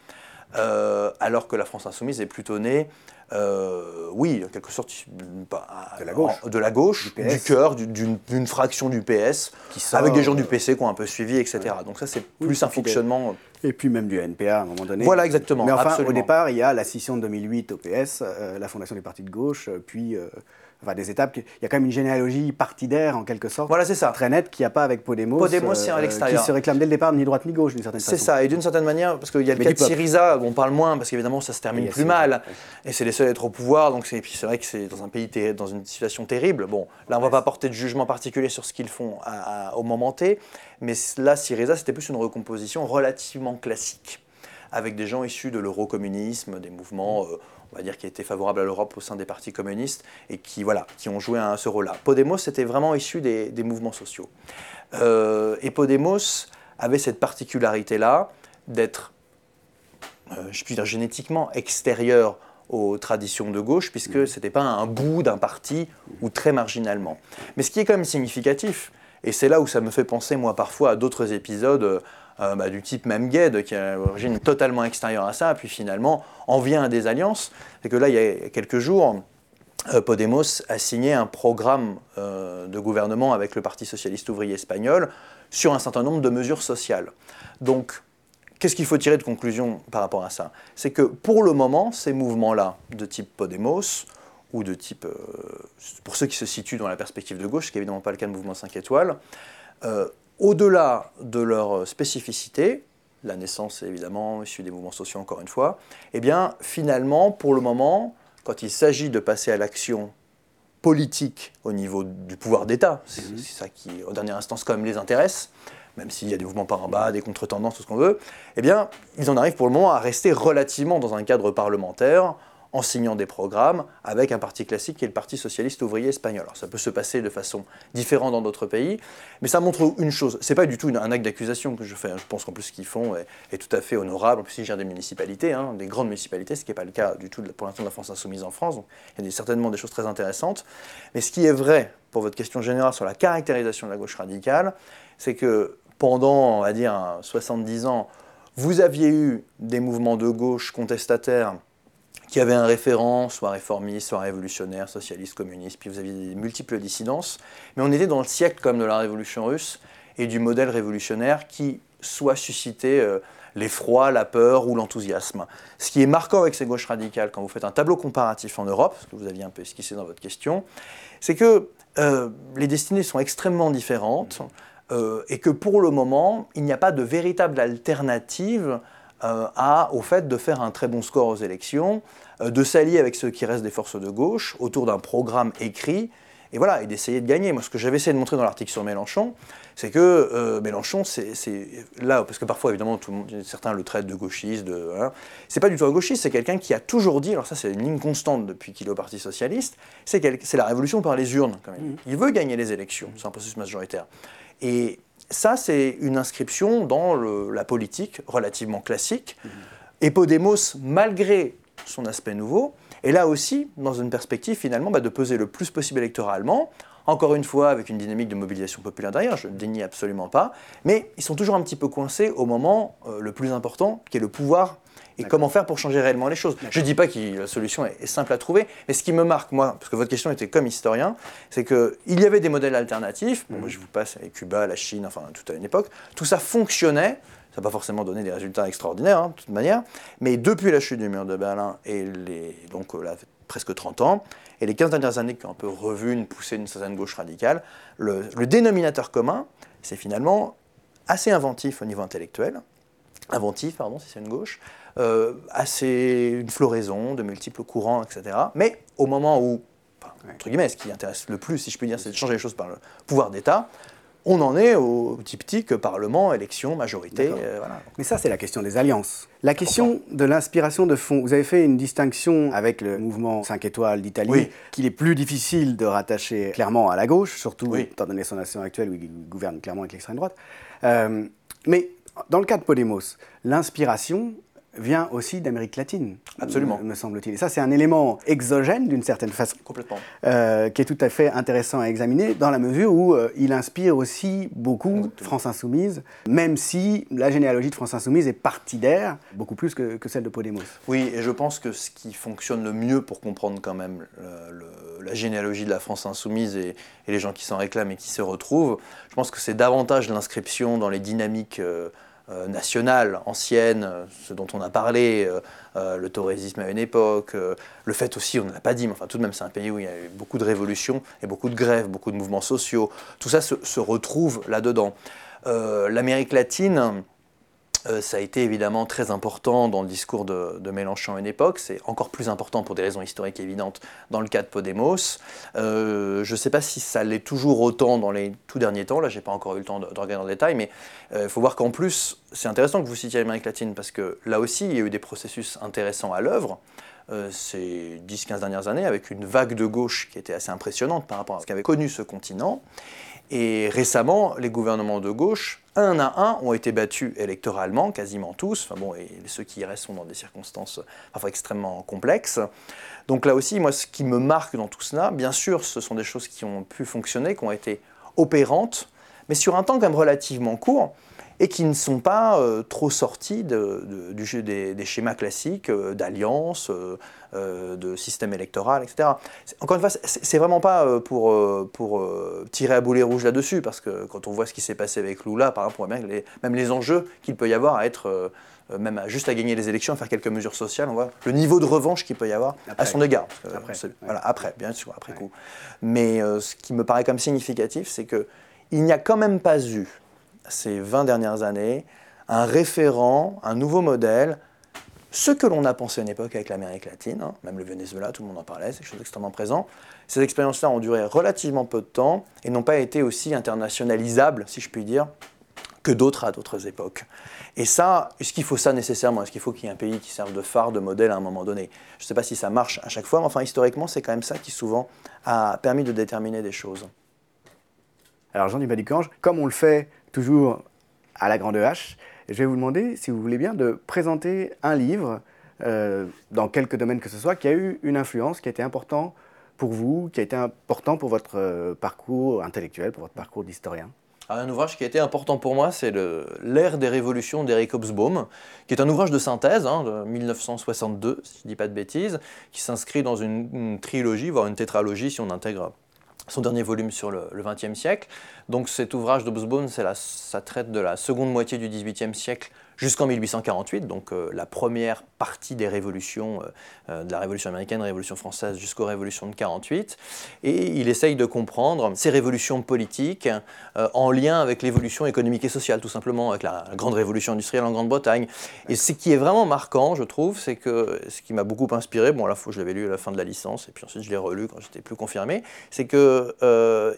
euh, alors que la France insoumise est plutôt née, euh, oui, en quelque sorte, de la gauche, de la gauche du, cœur, d'une fraction du PS, avec des gens du PC qui ont un peu suivi, etc. Donc ça, c'est plus un fonctionnement... Et puis même du NPA à un moment donné. Voilà, exactement. Mais enfin, au départ, il y a la scission de 2008 au PS, euh, la fondation des partis de gauche, puis enfin, des étapes. Il y a quand même une généalogie partidaire, en quelque sorte. Voilà, c'est ça. Très nette, qu'il n'y a pas avec Podemos. Podemos, c'est à l'extérieur. Qui se réclame dès le départ ni droite ni gauche, d'une certaine façon. C'est ça, et d'une certaine manière, parce qu'il y a le cas de Syriza, on parle moins, parce qu'évidemment, ça se termine plus mal. Et c'est les seuls à être au pouvoir, donc c'est vrai que c'est dans un pays, dans une situation terrible. Bon, là, on ne va pas porter de jugement particulier sur ce qu'ils font au moment T, mais là, Syriza, c'était plus une recomposition relativement classique avec des gens issus de l'eurocommunisme, des mouvements, euh, on va dire, qui étaient favorables à l'Europe au sein des partis communistes et qui, voilà, qui ont joué un, ce rôle-là. Podemos, c'était vraiment issu des, mouvements sociaux. Euh, et Podemos avait cette particularité-là d'être, euh, je puis dire, génétiquement extérieur aux traditions de gauche, puisque ce n'était pas un bout d'un parti ou très marginalement. Mais ce qui est quand même significatif, et c'est là où ça me fait penser, moi, parfois à d'autres épisodes euh, bah, du type même Gued, qui a une origine totalement extérieure à ça, puis finalement en vient à des alliances. C'est que là, il y a quelques jours, euh, Podemos a signé un programme euh, de gouvernement avec le Parti socialiste ouvrier espagnol sur un certain nombre de mesures sociales. Donc, qu'est-ce qu'il faut tirer de conclusion par rapport à ça? C'est que pour le moment, ces mouvements-là, de type Podemos, ou de type, pour ceux qui se situent dans la perspective de gauche, ce qui n'est évidemment pas le cas de mouvement 5 étoiles, au-delà de leur spécificité, la naissance est évidemment issue des mouvements sociaux encore une fois, eh bien finalement, pour le moment, quand il s'agit de passer à l'action politique au niveau du pouvoir d'État, c'est mhm. ça qui, en dernière instance, quand même les intéresse, même s'il y a des mouvements par en bas, des contre-tendances, tout ce qu'on veut, eh bien, ils en arrivent pour le moment à rester relativement dans un cadre parlementaire, en signant des programmes avec un parti classique qui est le Parti socialiste ouvrier espagnol. Alors ça peut se passer de façon différente dans d'autres pays, mais ça montre une chose. C'est pas du tout un acte d'accusation que je fais. Hein. Je pense qu'en plus ce qu'ils font est, tout à fait honorable. En plus ils gèrent des municipalités, hein, des grandes municipalités, ce qui n'est pas le cas du tout pour l'instant de la France insoumise en France. Donc il y a certainement des choses très intéressantes. Mais ce qui est vrai pour votre question générale sur la caractérisation de la gauche radicale, c'est que pendant, on va dire, 70 ans, vous aviez eu des mouvements de gauche contestataires qui avait un référent, soit réformiste, soit révolutionnaire, socialiste, communiste, puis vous aviez des multiples dissidences. Mais on était dans le siècle comme de la révolution russe et du modèle révolutionnaire qui soit suscitait euh, l'effroi, la peur ou l'enthousiasme. Ce qui est marquant avec ces gauches radicales, quand vous faites un tableau comparatif en Europe, ce que vous aviez un peu esquissé dans votre question, c'est que euh, les destinées sont extrêmement différentes euh, et que pour le moment, il n'y a pas de véritable alternative à, au fait de faire un très bon score aux élections, euh, de s'allier avec ceux qui restent des forces de gauche autour d'un programme écrit et voilà, et d'essayer de gagner. Moi, ce que j'avais essayé de montrer dans l'article sur Mélenchon, c'est que euh, Mélenchon, c'est là, parce que parfois, évidemment, tout le monde, certains le traitent de gauchiste, de, hein. c'est pas du tout un gauchiste, c'est quelqu'un qui a toujours dit, alors ça, c'est une ligne constante depuis qu'il est au Parti Socialiste, c'est la révolution par les urnes, quand même. Mmh. Il veut gagner les élections, c'est un processus majoritaire. Et ça, c'est une inscription dans la politique relativement classique. Mmh. Et Podemos, malgré son aspect nouveau, et là aussi dans une perspective finalement bah, de peser le plus possible électoralement, encore une fois avec une dynamique de mobilisation populaire derrière, je ne dénie absolument pas, mais ils sont toujours un petit peu coincés au moment euh, le plus important, qui est le pouvoir et comment faire pour changer réellement les choses? Je ne dis pas que la solution est, simple à trouver, mais ce qui me marque, moi, parce que votre question était comme historien, c'est qu'il y avait des modèles alternatifs, moi je vous passe avec Cuba, la Chine, enfin tout à une époque, tout ça fonctionnait, ça n'a pas forcément donné des résultats extraordinaires, hein, de toute manière. Mais depuis la chute du mur de Berlin, et les, donc euh, là, presque 30 ans, et les 15 dernières années qui ont un peu revu une poussée d'une certaine gauche radicale, le, dénominateur commun, c'est finalement assez inventif au niveau intellectuel, inventif, pardon, si c'est une gauche, assez une floraison de multiples courants, etc. Mais au moment où, entre guillemets, ce qui intéresse le plus, si je puis dire, c'est de changer les choses par le pouvoir d'État, on en est au diptyque Parlement, élection, majorité. Euh, Mais ça, c'est la question des alliances. La question de l'inspiration de fond. Vous avez fait une distinction avec le mouvement 5 étoiles d'Italie, qu'il est plus difficile de rattacher clairement à la gauche, surtout étant donné son nation actuelle où il gouverne clairement avec l'extrême droite. Euh, mais dans le cas de Podemos, l'inspiration, vient aussi d'Amérique latine. Absolument. Me, semble-t-il. Et ça, c'est un élément exogène, d'une certaine façon. Complètement. Euh, qui est tout à fait intéressant à examiner, dans la mesure où euh, il inspire aussi beaucoup France Insoumise, même si la généalogie de France Insoumise est partidaire, beaucoup plus que, celle de Podemos. Oui, et je pense que ce qui fonctionne le mieux pour comprendre quand même la généalogie de la France Insoumise et, les gens qui s'en réclament et qui se retrouvent, je pense que c'est davantage l'inscription dans les dynamiques. Euh, euh, nationale, ancienne, euh, ce dont on a parlé, euh, le torésisme à une époque, le fait aussi, on ne l'a pas dit, mais enfin tout de même c'est un pays où il y a eu beaucoup de révolutions et beaucoup de grèves, beaucoup de mouvements sociaux, tout ça se retrouve là-dedans. L'Amérique latine, euh, ça a été évidemment très important dans le discours de, Mélenchon à une époque. C'est encore plus important pour des raisons historiques évidentes dans le cas de Podemos. Euh, je ne sais pas si ça l'est toujours autant dans les tout derniers temps. Là, j'ai pas encore eu le temps de, regarder en détail, mais il euh, faut voir qu'en plus, c'est intéressant que vous citiez l'Amérique latine parce que là aussi, il y a eu des processus intéressants à l'œuvre. ces 10-15 dernières années, avec une vague de gauche qui était assez impressionnante par rapport à ce qu'avait connu ce continent. Et récemment, les gouvernements de gauche, un à un, ont été battus électoralement, quasiment tous. Enfin bon, et ceux qui y restent sont dans des circonstances parfois extrêmement complexes. Donc là aussi, moi, ce qui me marque dans tout cela, bien sûr, ce sont des choses qui ont pu fonctionner, qui ont été opérantes, mais sur un temps quand même relativement court, et qui ne sont pas trop sortis de, des, schémas classiques d'alliance, de système électoral, etc. Encore une fois, c'est vraiment pas pour, pour tirer à boulet rouge là-dessus, parce que quand on voit ce qui s'est passé avec Lula, par exemple, on voit bien que les, même les enjeux qu'il peut y avoir à être euh, même juste à gagner les élections, à faire quelques mesures sociales, on voit le niveau de revanche qu'il peut y avoir à son égard. Après, voilà, après, bien sûr, après coup. Mais euh, ce qui me paraît comme significatif, c'est qu'il n'y a quand même pas eu, ces 20 dernières années, un référent, un nouveau modèle, ce que l'on a pensé à une époque avec l'Amérique latine, hein, même le Venezuela, tout le monde en parlait, c'est quelque chose d'extrêmement présent. Ces expériences-là ont duré relativement peu de temps et n'ont pas été aussi internationalisables, si je puis dire, que d'autres à d'autres époques. Et ça, est-ce qu'il faut ça nécessairement? Est-ce qu'il faut qu'il y ait un pays qui serve de phare, de modèle à un moment donné? Je ne sais pas si ça marche à chaque fois, mais enfin, historiquement, c'est quand même ça qui souvent a permis de déterminer des choses. Alors, Jean Dubaducange, comme on le fait toujours à la grande H, je vais vous demander, si vous voulez bien, de présenter un livre, euh, dans quelque domaine que ce soit, qui a eu une influence, qui a été important pour vous, qui a été important pour votre euh, parcours intellectuel, pour votre parcours d'historien. Ah, un ouvrage qui a été important pour moi, c'est L'ère des révolutions d'Eric Hobsbawm, qui est un ouvrage de synthèse hein, de 1962, si je ne dis pas de bêtises, qui s'inscrit dans une, trilogie, voire une tétralogie si on intègre son dernier volume sur le XXe siècle. Donc cet ouvrage d'Hobsbawm, ça traite de la seconde moitié du XVIIIe siècle jusqu'en 1848, donc euh, la première partie des révolutions, euh, euh, de la Révolution américaine, Révolution française, jusqu'aux révolutions de 48. Et il essaye de comprendre ces révolutions politiques en lien avec l'évolution économique et sociale, tout simplement, avec la, grande révolution industrielle en Grande-Bretagne. Et ce qui est vraiment marquant, je trouve, c'est que ce qui m'a beaucoup inspiré, bon, à je l'avais lu à la fin de la licence, et puis ensuite je l'ai relu quand j'étais plus confirmé, c'est que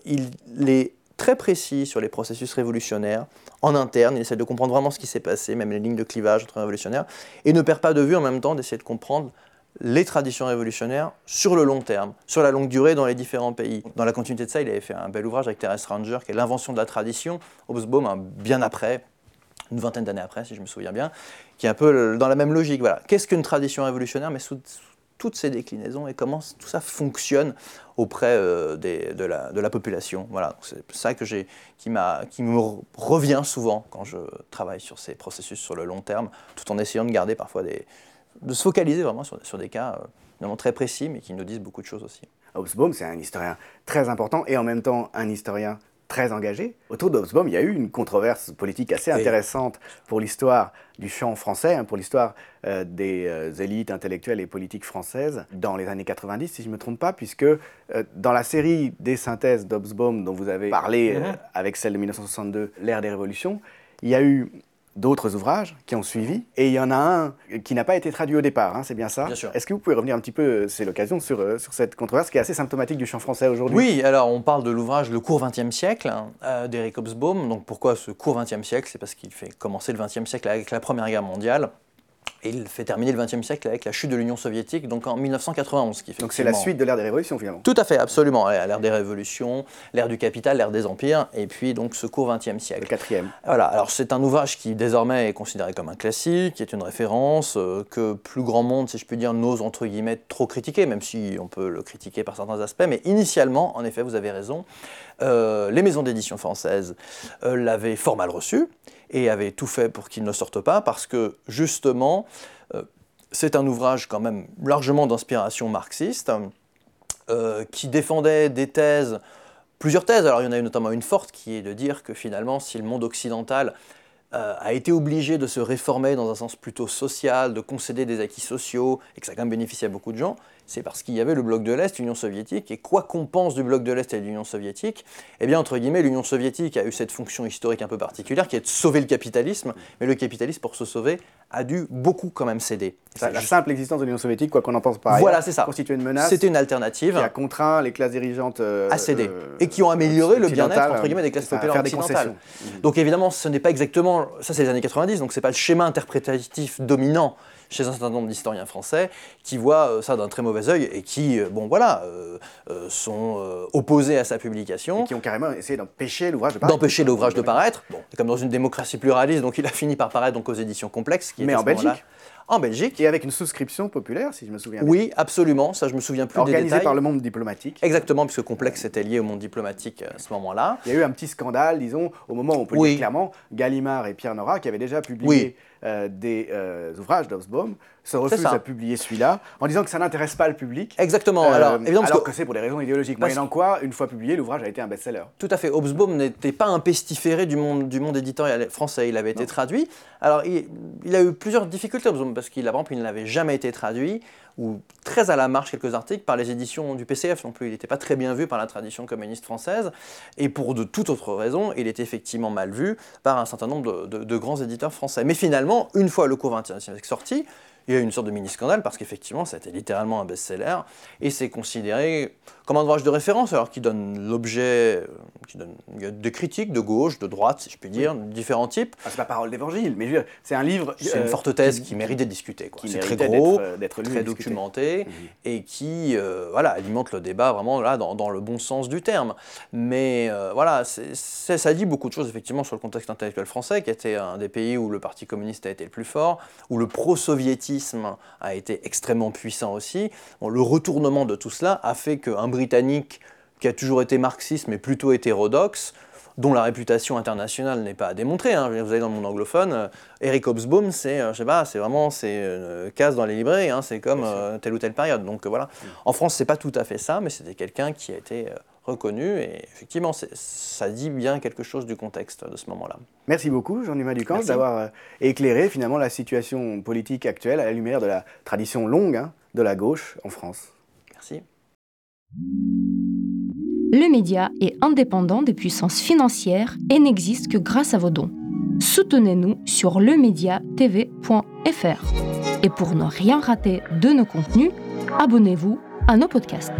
il est très précis sur les processus révolutionnaires en interne. Il essaie de comprendre vraiment ce qui s'est passé, même les lignes de clivage entre révolutionnaires, et ne perd pas de vue en même temps d'essayer de comprendre les traditions révolutionnaires sur le long terme, sur la longue durée dans les différents pays. Dans la continuité de ça, il avait fait un bel ouvrage avec Thérèse Ranger, qui est l'invention de la tradition, Hobsbawm, hein, bien après, une vingtaine d'années après, si je me souviens bien, qui est un peu dans la même logique. Voilà. Qu'est-ce qu'une tradition révolutionnaire, mais sous, toutes ces déclinaisons et comment tout ça fonctionne auprès euh, de, la, population. Voilà, c'est ça que j'ai, qui, me revient souvent quand je travaille sur ces processus sur le long terme, tout en essayant de garder parfois des, de se focaliser vraiment sur, sur des cas euh, très précis, mais qui nous disent beaucoup de choses aussi. Hobsbawm, c'est un historien très important et en même temps un historien très engagé. Autour d'Hobsbawm, il y a eu une controverse politique assez intéressante pour l'histoire du champ français, hein, pour l'histoire euh, des euh, élites intellectuelles et politiques françaises dans les années 90, si je ne me trompe pas, puisque euh, dans la série des synthèses d'Hobsbawm dont vous avez parlé mm-hmm. avec celle de 1962, l'ère des révolutions, il y a eu d'autres ouvrages qui ont suivi, et il y en a un qui n'a pas été traduit au départ, hein, c'est bien ça Bien sûr. Est-ce que vous pouvez revenir un petit peu, euh, c'est l'occasion, sur, euh, sur cette controverse qui est assez symptomatique du champ français aujourd'hui? Oui, alors on parle de l'ouvrage Le court XXe siècle euh, d'Eric Hobsbawm. Donc pourquoi ce court XXe siècle? C'est parce qu'il fait commencer le XXe siècle avec la Première Guerre mondiale. Et il fait terminer le XXe siècle avec la chute de l'Union soviétique, donc en 1991. Qui donc c'est la suite de l'ère des révolutions finalement Tout à fait, absolument. L'ère des révolutions, l'ère du capital, l'ère des empires, et puis donc ce court XXe siècle. Le quatrième. Voilà, alors c'est un ouvrage qui désormais est considéré comme un classique, qui est une référence, euh, que plus grand monde, si je puis dire, n'ose entre guillemets trop critiquer, même si on peut le critiquer par certains aspects. Mais initialement, en effet, vous avez raison, euh, les maisons d'édition françaises euh, l'avaient fort mal reçu et avaient tout fait pour qu'il ne sorte pas, parce que justement, euh, c'est un ouvrage quand même largement d'inspiration marxiste, qui défendait des thèses, plusieurs thèses, alors il y en a notamment une forte qui est de dire que finalement, si le monde occidental a été obligé de se réformer dans un sens plutôt social, de concéder des acquis sociaux, et que ça a quand même bénéficié à beaucoup de gens, c'est parce qu'il y avait le bloc de l'Est, l'Union soviétique, et quoi qu'on pense du bloc de l'Est et de l'Union soviétique, eh bien, entre guillemets, l'Union soviétique a eu cette fonction historique un peu particulière, qui est de sauver le capitalisme, mais le capitalisme, pour se sauver, a dû beaucoup quand même céder. la simple existence de l'Union soviétique, quoi qu'on en pense pas, voilà, c'est ça. constituait une menace. C'était une alternative. Qui a contraint les classes dirigeantes euh, à céder. Euh, et qui ont amélioré le bien-être, entre guillemets, des classes populaires occidentales. Donc évidemment, ce n'est pas exactement, ça c'est les années 90, donc c'est pas le schéma interprétatif dominant chez un certain nombre d'historiens français qui voient euh, ça d'un très mauvais œil et qui, euh, bon voilà, euh, sont opposés à sa publication. Et qui ont carrément essayé d'empêcher l'ouvrage de paraître. D'empêcher l'ouvrage de paraître. Bon, comme dans une démocratie pluraliste, donc il a fini par paraître donc aux éditions complexes. Qui Mais en Belgique en Belgique. Et avec une souscription populaire, si je me souviens bien. Oui, absolument, ça je me souviens plus des Organisée détails. par le monde diplomatique. Exactement, puisque Complexe était lié au monde diplomatique à ce moment-là. Il y a eu un petit scandale, disons, au moment où on peut Oui. dire clairement, Gallimard et Pierre Nora, qui avaient déjà publié Oui. Euh, des euh, ouvrages d'Obsbaum, se refusent ça. à publier celui-là, en disant que ça n'intéresse pas le public. Exactement. Euh, alors, évidemment, parce alors que- que c'est pour des raisons idéologiques. Moyennant quoi, une fois publié, l'ouvrage a été un best-seller. Tout à fait. Hobsbawm n'était pas un pestiféré du monde, du monde éditorial français. Il avait été traduit. Alors, il, il a eu plusieurs difficultés, Hobsbawm, parce qu'il, par exemple, il n'avait jamais été traduit, ou très à la marge quelques articles, par les éditions du PCF non plus. Il n'était pas très bien vu par la tradition communiste française. Et pour de toute autre raison, il était effectivement mal vu par un certain nombre de, grands éditeurs français. Mais finalement, une fois le cours 21 est sorti, il y a eu une sorte de mini-scandale parce qu'effectivement, ça a été littéralement un best-seller et c'est considéré comme un ouvrage de référence, alors qui donne l'objet, euh, qui donne il y a des critiques de gauche, de droite, si je puis dire, de différents types. Ah, c'est pas parole d'évangile, mais c'est un livre. C'est euh, une forte thèse qui, mérite d'être discutée. qui C'est très gros, d'être, euh, très documenté Mhm. et qui euh, voilà, alimente le débat vraiment là, dans, dans le bon sens du terme. Mais euh, voilà, ça dit beaucoup de choses effectivement sur le contexte intellectuel français, qui était un des pays où le Parti communiste a été le plus fort, où le a été extrêmement puissant aussi. Bon, le retournement de tout cela a fait qu'un Britannique qui a toujours été marxiste mais plutôt hétérodoxe, dont la réputation internationale n'est pas à démontrer. hein. Vous allez dans le monde anglophone, euh, Eric Hobsbawm, c'est, euh, je sais pas, c'est vraiment, c'est une case dans les librairies, hein. c'est comme euh, telle ou telle période. Donc euh, voilà. En France, c'est pas tout à fait ça, mais c'était quelqu'un qui a été euh, reconnu et effectivement, ça dit bien quelque chose du contexte de ce moment-là. Merci beaucoup, Jean-Dumas Ducamp, d'avoir euh, éclairé finalement la situation politique actuelle à la lumière de la tradition longue hein, de la gauche en France. Merci. Le média est indépendant des puissances financières et n'existe que grâce à vos dons. Soutenez-nous sur lemediatv.fr. Et pour ne rien rater de nos contenus, abonnez-vous à nos podcasts.